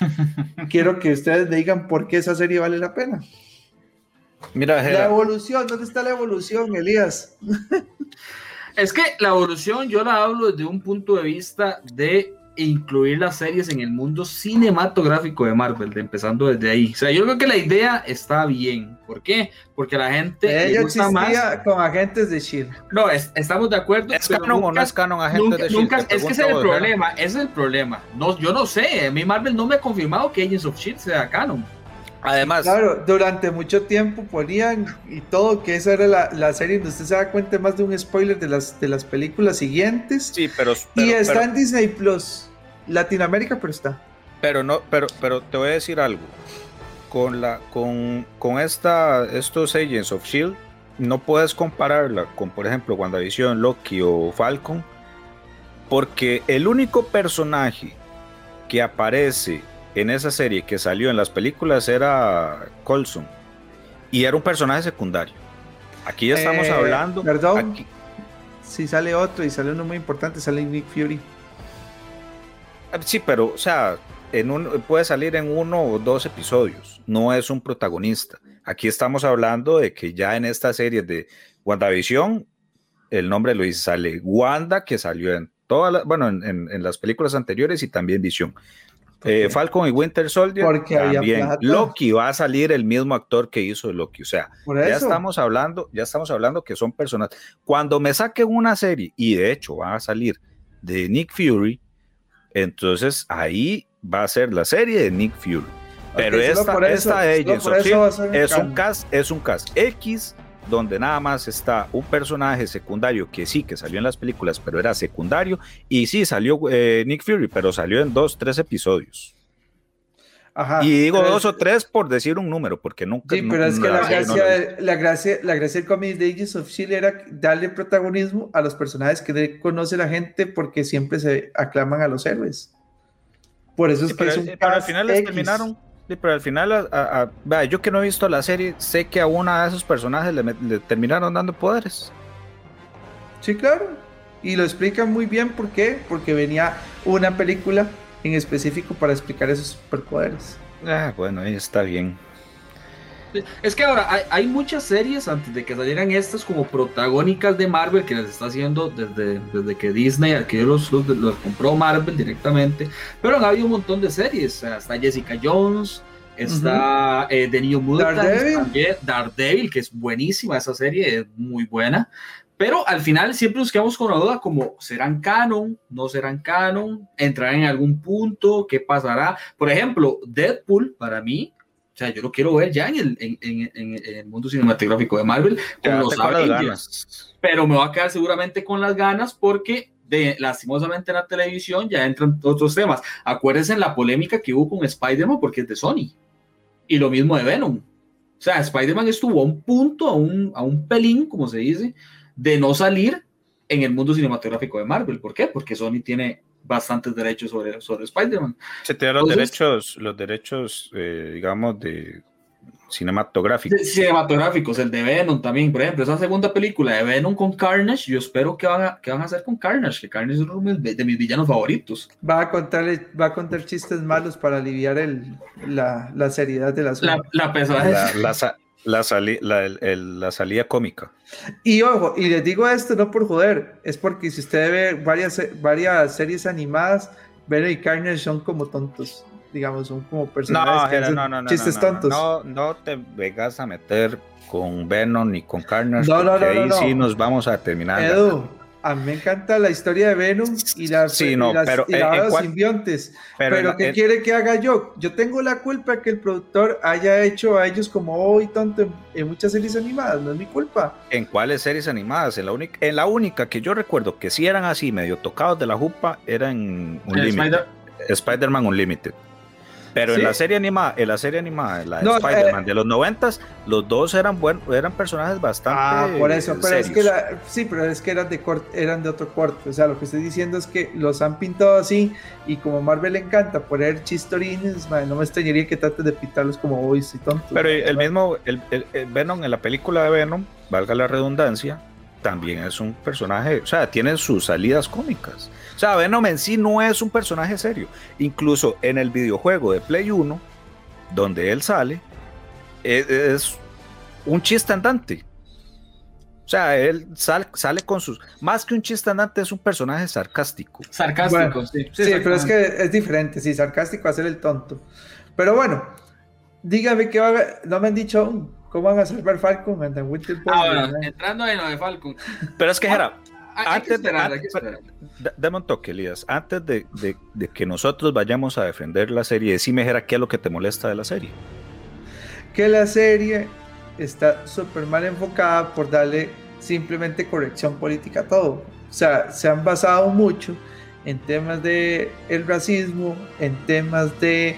quiero que ustedes me digan por qué esa serie vale la pena. Mira, la evolución, ¿dónde está la evolución, Elías? Es que la evolución yo la hablo desde un punto de vista de incluir las series en el mundo cinematográfico de Marvel, de empezando desde ahí. O sea, yo creo que la idea está bien. ¿Por qué? Porque la gente Ella gusta más con agentes de Shield. No, estamos de acuerdo. ¿Es canon o no es canon agentes de Shield? es que ese es el problema, ese es el problema. No, yo no sé, a mí Marvel no me ha confirmado que Agents of Shield sea canon. Además, claro, durante mucho tiempo ponían y todo que esa era la, la, serie donde usted se da cuenta más de un spoiler de las, de las películas siguientes. Sí, pero, y está en Disney Plus, Latinoamérica, pero está. Pero no, pero, pero te voy a decir algo. Con la, con, con esta, estos Agents of Shield, no puedes compararla con, por ejemplo, WandaVision, Loki o Falcon, porque el único personaje que aparece en esa serie que salió en las películas era Colson y era un personaje secundario. Aquí ya estamos eh, hablando. Perdón. Si sale otro y sale uno muy importante, sale Nick Fury. Ah, sí, pero, o sea, en un, puede salir en uno o dos episodios. No es un protagonista. Aquí estamos hablando de que ya en esta serie de WandaVision, el nombre lo dice, sale Wanda, que salió en todas las, bueno, en, en, las películas anteriores y también Vision. Eh, Falcon y Winter Soldier Porque también. Loki va a salir el mismo actor que hizo Loki. O sea, ya estamos hablando, ya estamos hablando que son personas. Cuando me saquen una serie, y de hecho va a salir de Nick Fury, entonces ahí va a ser la serie de Nick Fury. Pero esta, esta de es un cast, es un cast X donde nada más está un personaje secundario que sí, que salió en las películas, pero era secundario, y sí, salió eh, Nick Fury, pero salió en dos, tres episodios. Ajá, y digo dos o tres por decir un número, porque nunca. Sí, pero es que la, gracia, la, gracia, la gracia del cómic de Agents of Shield era darle protagonismo a los personajes que conoce la gente porque siempre se aclaman a los héroes. Por eso es que es un pero al final les terminaron pero al final, yo que no he visto la serie, sé que a uno de esos personajes le, terminaron dando poderes. Sí, claro. Y lo explican muy bien por qué. Porque venía una película en específico para explicar esos superpoderes. Ah, bueno, ahí está bien. Es que ahora hay, muchas series antes de que salieran estas como protagónicas de Marvel que las está haciendo desde, desde que Disney que los, los, compró Marvel directamente. Pero han habido un montón de series. está Jessica Jones, está eh, The New Mutants, Daredevil. Daredevil, que es buenísima esa serie, es muy buena. Pero al final siempre nos quedamos con la duda como, ¿serán canon? ¿No serán canon? ¿Entrarán en algún punto? ¿Qué pasará? Por ejemplo, Deadpool, para mí, sea, yo lo quiero ver ya en el, en, en, en el mundo cinematográfico de Marvel con los Avengers. Pero me va a quedar seguramente con las ganas porque de, lastimosamente en la televisión ya entran otros temas. Acuérdense en la polémica que hubo con Spider-Man porque es de Sony. Y lo mismo de Venom. O sea, Spider-Man estuvo a un punto, a un, a un pelín, como se dice, de no salir en el mundo cinematográfico de Marvel. ¿Por qué? Porque Sony tiene bastantes derechos sobre, sobre Spider-Man. Se tiene los derechos, los derechos, eh, digamos, de cinematográficos. Cinematográficos, el de Venom también, por ejemplo, esa segunda película de Venom con Carnage, yo espero que van a, que van a hacer con Carnage, que Carnage es uno de mis villanos favoritos. Va a contar, va a contar chistes malos para aliviar el, la, la seriedad de la La, la pesadez. La, la, la, sali, la, el, la, salida cómica. Y ojo, y les digo esto no por joder, es porque si usted ve varias, varias series animadas, Venom y Carnage son como tontos digamos, son como personajes no, no, no, no, chistes tontos. No, no te vengas a meter con Venom ni con Carnage, no, porque ahí sí nos vamos a terminar. Edu, a mí me encanta la historia de Venom y las, sí, no, y las, pero, y la de los simbiontes. Pero, pero ¿qué quiere que haga yo? Yo tengo la culpa que el productor haya hecho a ellos como hoy tonto en, en, muchas series animadas, no es mi culpa. ¿En cuáles series animadas? En la, única, en la única que yo recuerdo que sí eran así, medio tocados de la jupa, era en Unlimited. Spider-Man Unlimited. Pero sí. en la serie animada, en la serie animada, la de no, Spider-Man eh, de los noventas, los dos eran buenos, eran personajes bastante. Ah, por eso, pero serios. es que la, sí, pero es que eran de corte, eran de otro corte. O sea, lo que estoy diciendo es que los han pintado así, y como Marvel le encanta poner chistorines, man, no me extrañaría que traten de pintarlos como boys y tontos. Pero el mismo, el, el, el Venom, en la película de Venom, valga la redundancia, también es un personaje, o sea, tiene sus salidas cómicas. O sea, Venom en sí no es un personaje serio. Incluso en el videojuego de Play 1, donde él sale, es, es un chiste andante. O sea, él sal, sale con sus. Más que un chiste andante, es un personaje sarcástico. Sarcástico, bueno, sí. Sí, sí pero es que es diferente. Sí, sarcástico hacer el tonto. Pero bueno, dígame que va a... no me han dicho aún. ¿Cómo van a salvar Falcon en The Winter Ah, bueno, entrando en lo de Falcon. Pero es que, Jera, ah, antes esperar, de. Dame un toque, Elías. Antes de, de, de, que nosotros vayamos a defender la serie, decime, Jera, ¿qué es lo que te molesta de la serie? Que la serie está súper mal enfocada por darle simplemente corrección política a todo. O sea, se han basado mucho en temas de el racismo, en temas de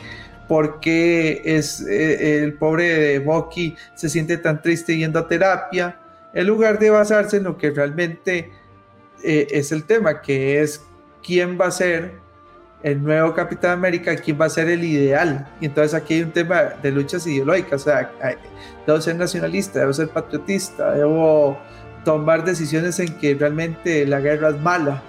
por qué es, eh, el pobre Bucky se siente tan triste yendo a terapia, en lugar de basarse en lo que realmente eh, es el tema, que es quién va a ser el nuevo Capitán América, quién va a ser el ideal. Y entonces aquí hay un tema de luchas ideológicas, o sea, debo ser nacionalista, debo ser patriotista, debo tomar decisiones en que realmente la guerra es mala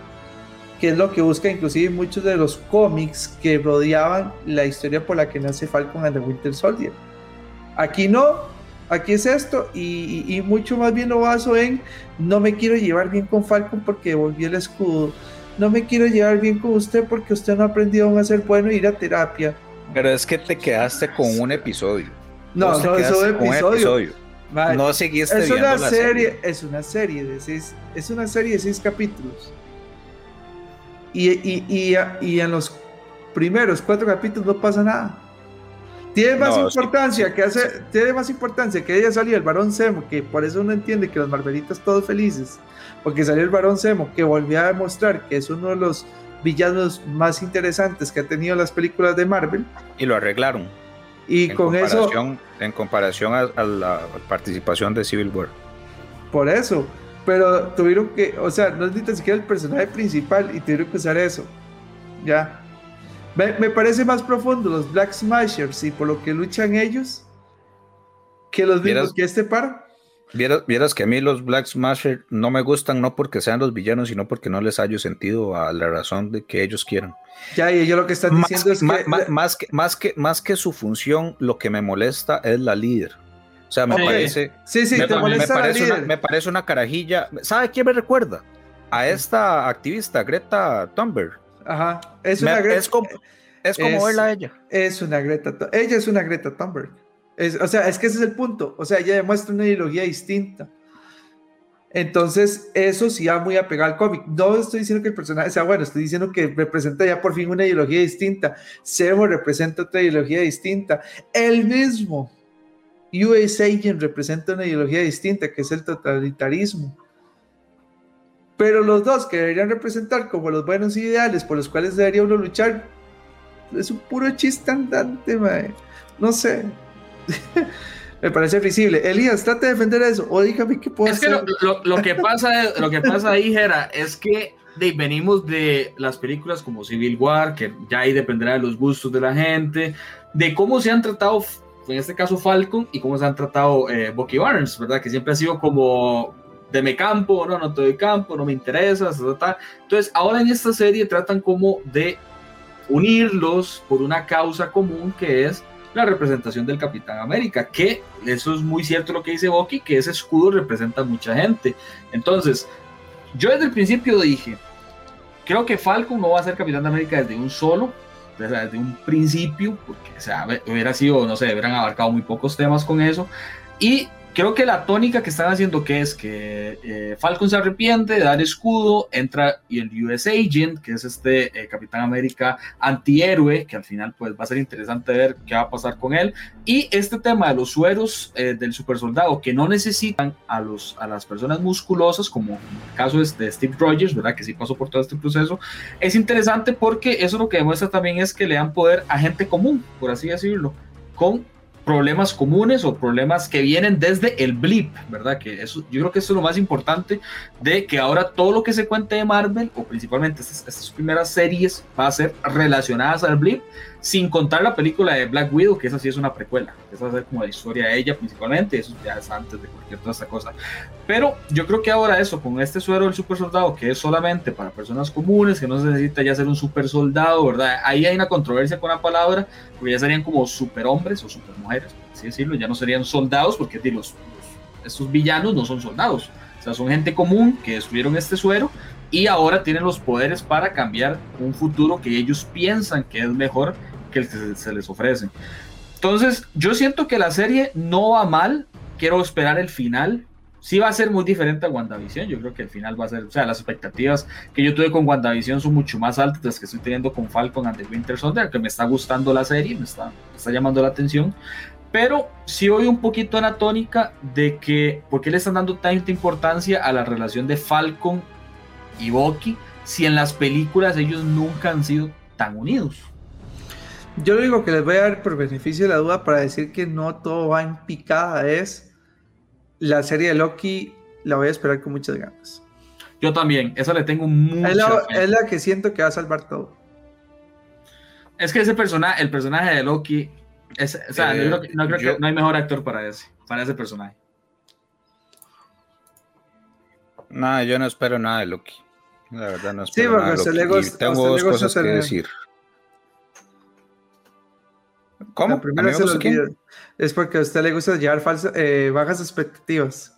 que es lo que busca inclusive muchos de los cómics que rodeaban la historia por la que nace Falcon and the Winter Soldier. Aquí no, aquí es esto y, y, y, mucho más bien lo baso en no me quiero llevar bien con Falcon porque devolvió el escudo, no me quiero llevar bien con usted porque usted no ha aprendido a ser bueno e ir a terapia. Pero es que te quedaste con un episodio. No, no, es un episodio. Vale. No seguiste es viendo una la serie, serie. es una serie de seis, es una serie de seis capítulos. Y, y, y, y, en los primeros cuatro capítulos no pasa nada. Tiene más no, importancia sí, que hace, tiene más importancia que ella salió el varón Semo, que por eso uno entiende que los Marvelitas todos felices, porque salió el varón Semo, que volvió a demostrar que es uno de los villanos más interesantes que ha tenido las películas de Marvel. Y lo arreglaron. Y en con eso. En comparación a, a la participación de Civil War. Por eso, pero tuvieron que, o sea, no es ni siquiera el personaje principal y tuvieron que usar eso. Ya. Me, me, parece más profundo los Black Smashers y por lo que luchan ellos que los mismos que este par. Vieras, vieras, que a mí los Black Smashers no me gustan, no porque sean los villanos, sino porque no les hallo sentido a la razón de que ellos quieran. Ya, y ellos lo que están más, diciendo es más, que... Más, más, que, más, que, más que su función, lo que me molesta es la líder. O sea, me okay. parece. Sí, sí, me, te molesta me parece, la una, me parece una carajilla. ¿Sabe quién me recuerda? A esta activista, Greta Thunberg. Ajá. Es una Greta. Es como, es como es, verla a ella. Es una Greta. Ella es una Greta Thunberg. Es, o sea, es que ese es el punto. O sea, ella demuestra una ideología distinta. Entonces, eso sí va muy apegado al cómic. No estoy diciendo que el personaje sea bueno, estoy diciendo que representa ya por fin una ideología distinta. Sebo representa otra ideología distinta. El mismo US Agent representa una ideología distinta, que es el totalitarismo. Pero los dos que deberían representar como los buenos ideales por los cuales debería uno luchar, es un puro chiste andante, mae. No sé. me parece risible. Elías, trate de defender eso o dígame qué puedo es Que lo, que pasa, lo que pasa ahí, Jera, es que venimos de las películas como Civil War, que ya ahí dependerá de los gustos de la gente, de cómo se han tratado, en este caso Falcon, y cómo se han tratado eh, Bucky Barnes, ¿verdad? Que siempre ha sido como de campo, no, no te doy campo, no me interesa, Entonces, ahora en esta serie tratan como de unirlos por una causa común que es la representación del Capitán América, que eso es muy cierto lo que dice Bucky, que ese escudo representa a mucha gente. Entonces, yo desde el principio dije, creo que Falcon no va a ser Capitán de América desde un solo, desde un principio, porque o sea, hubiera sido, no sé, hubieran abarcado muy pocos temas con eso. Y creo que la tónica que están haciendo que es que eh, Falcon se arrepiente de dar escudo, entra y el US Agent, que es este eh, Capitán América antihéroe, que al final pues va a ser interesante ver qué va a pasar con él, y este tema de los sueros eh, del super soldado que no necesitan a, los, a las personas musculosas, como el caso de Steve Rogers, ¿verdad? Que sí pasó por todo este proceso, es interesante porque eso lo que demuestra también es que le dan poder a gente común, por así decirlo, con problemas comunes o problemas que vienen desde el blip, ¿verdad? Que eso, yo creo que eso es lo más importante de que ahora todo lo que se cuente de Marvel, o principalmente estas, estas primeras series, va a ser relacionadas al blip sin contar la película de Black Widow, que esa sí es una precuela, esa ser como la historia de ella principalmente, eso ya es antes de cualquier otra esta cosa. Pero yo creo que ahora eso, con este suero del super soldado, que es solamente para personas comunes, que no se necesita ya ser un super soldado, ¿verdad? Ahí hay una controversia con la palabra, porque ya serían como super hombres o super mujeres, por así decirlo, ya no serían soldados, porque los, estos villanos no son soldados, o sea, son gente común que destruyeron este suero y ahora tienen los poderes para cambiar un futuro que ellos piensan que es mejor que se, les ofrece. Entonces, yo siento que la serie no va mal. Quiero esperar el final. Sí va a ser muy diferente a WandaVision. Yo creo que el final va a ser, o sea, las expectativas que yo tuve con WandaVision son mucho más altas las que estoy teniendo con Falcon and the Winter Soldier, que me está gustando la serie, me está, me está llamando la atención. Pero sí voy un poquito en la tónica de que, ¿por qué le están dando tanta importancia a la relación de Falcon y Bucky si en las películas ellos nunca han sido tan unidos? Yo lo único que les voy a dar por beneficio de la duda para decir que no todo va en picada es la serie de Loki, la voy a esperar con muchas ganas. Yo también, esa le tengo mucha es la, es la que siento que va a salvar todo. Es que ese personaje, el personaje de Loki, o sea, no, creo que no hay mejor actor para ese, para ese personaje. Nada, yo no espero nada de Loki. La verdad no espero sí, nada de Loki. tengo dos cosas que decir. ¿Cómo? se lo Es porque a usted le gusta llevar falsas, eh, bajas expectativas.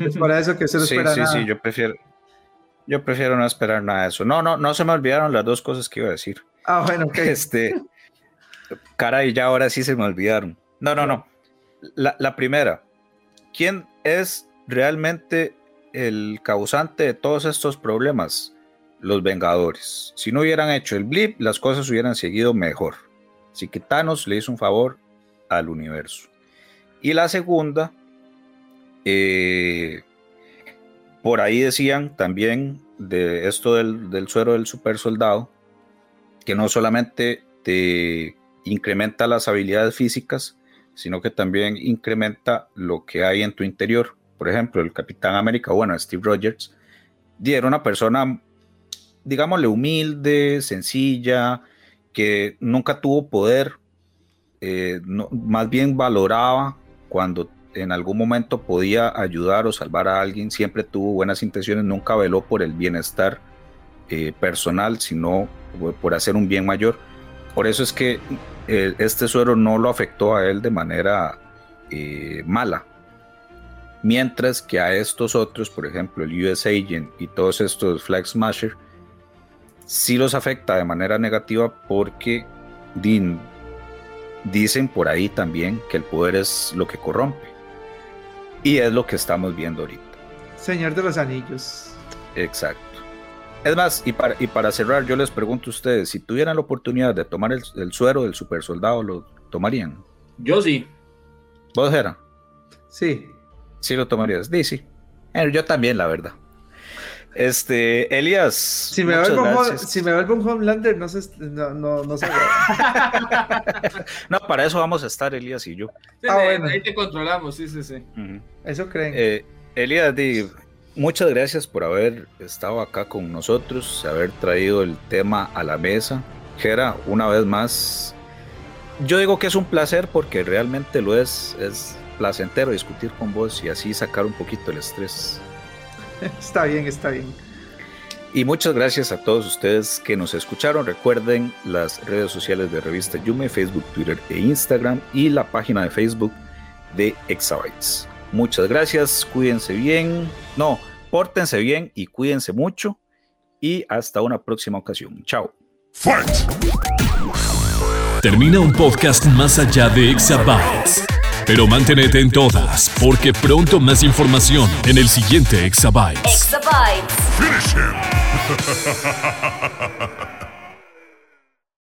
Es para eso que se no espera sí, nada. Sí, sí, yo prefiero, yo prefiero no esperar nada de eso. No, no, no se me olvidaron las dos cosas que iba a decir. Ah, bueno, ok. Este, caray, ya ahora sí se me olvidaron. No, no, no. La, la primera, ¿quién es realmente el causante de todos estos problemas? Los Vengadores. Si no hubieran hecho el blip, las cosas hubieran seguido mejor. Así que le hizo un favor al universo. Y la segunda, eh, por ahí decían también de esto del, suero del super soldado, que no solamente te incrementa las habilidades físicas, sino que también incrementa lo que hay en tu interior. Por ejemplo, el Capitán América, bueno, Steve Rogers, era una persona, digámosle, humilde, sencilla, que nunca tuvo poder, eh, más bien valoraba cuando en algún momento podía ayudar o salvar a alguien, siempre tuvo buenas intenciones, nunca veló por el bienestar eh, personal, sino por hacer un bien mayor. Por eso es que eh, este suero no lo afectó a él de manera mala. Mientras que a estos otros, por ejemplo, el US Agent y todos estos Flag Smasher, sí los afecta de manera negativa porque dicen por ahí también que el poder es lo que corrompe. Y es lo que estamos viendo ahorita. Señor de los Anillos. Exacto. Es más, y para, y para cerrar, yo les pregunto a ustedes, si tuvieran la oportunidad de tomar el, el suero del super soldado, ¿lo tomarían? Yo sí. ¿Vos, Jera? Sí. Sí lo tomarías. Sí, sí. Eh, yo también, la verdad. Este, Elías. Si me, muchas vuelvo un, gracias. si me vuelvo un Homelander, no se. No, no, no se No, para eso vamos a estar Elías y yo. Sí, Ah, bueno. Ahí te controlamos, sí, sí, sí. Eso creen. Eh, Elías, di, muchas gracias por haber estado acá con nosotros, haber traído el tema a la mesa. Jera, una vez más, yo digo que es un placer porque realmente lo es, es placentero discutir con vos y así sacar un poquito el estrés. Está bien, está bien. Y muchas gracias a todos ustedes que nos escucharon. Recuerden las redes sociales de Revista Yume, Facebook, Twitter e Instagram y la página de Facebook de Exabytes. Muchas gracias, cuídense bien. No, pórtense bien y cuídense mucho. Y hasta una próxima ocasión. Chao. Termina un podcast más allá de Exabytes. Pero manténete en todas, porque pronto más información en el siguiente Exabytes. Exabytes. Finish him!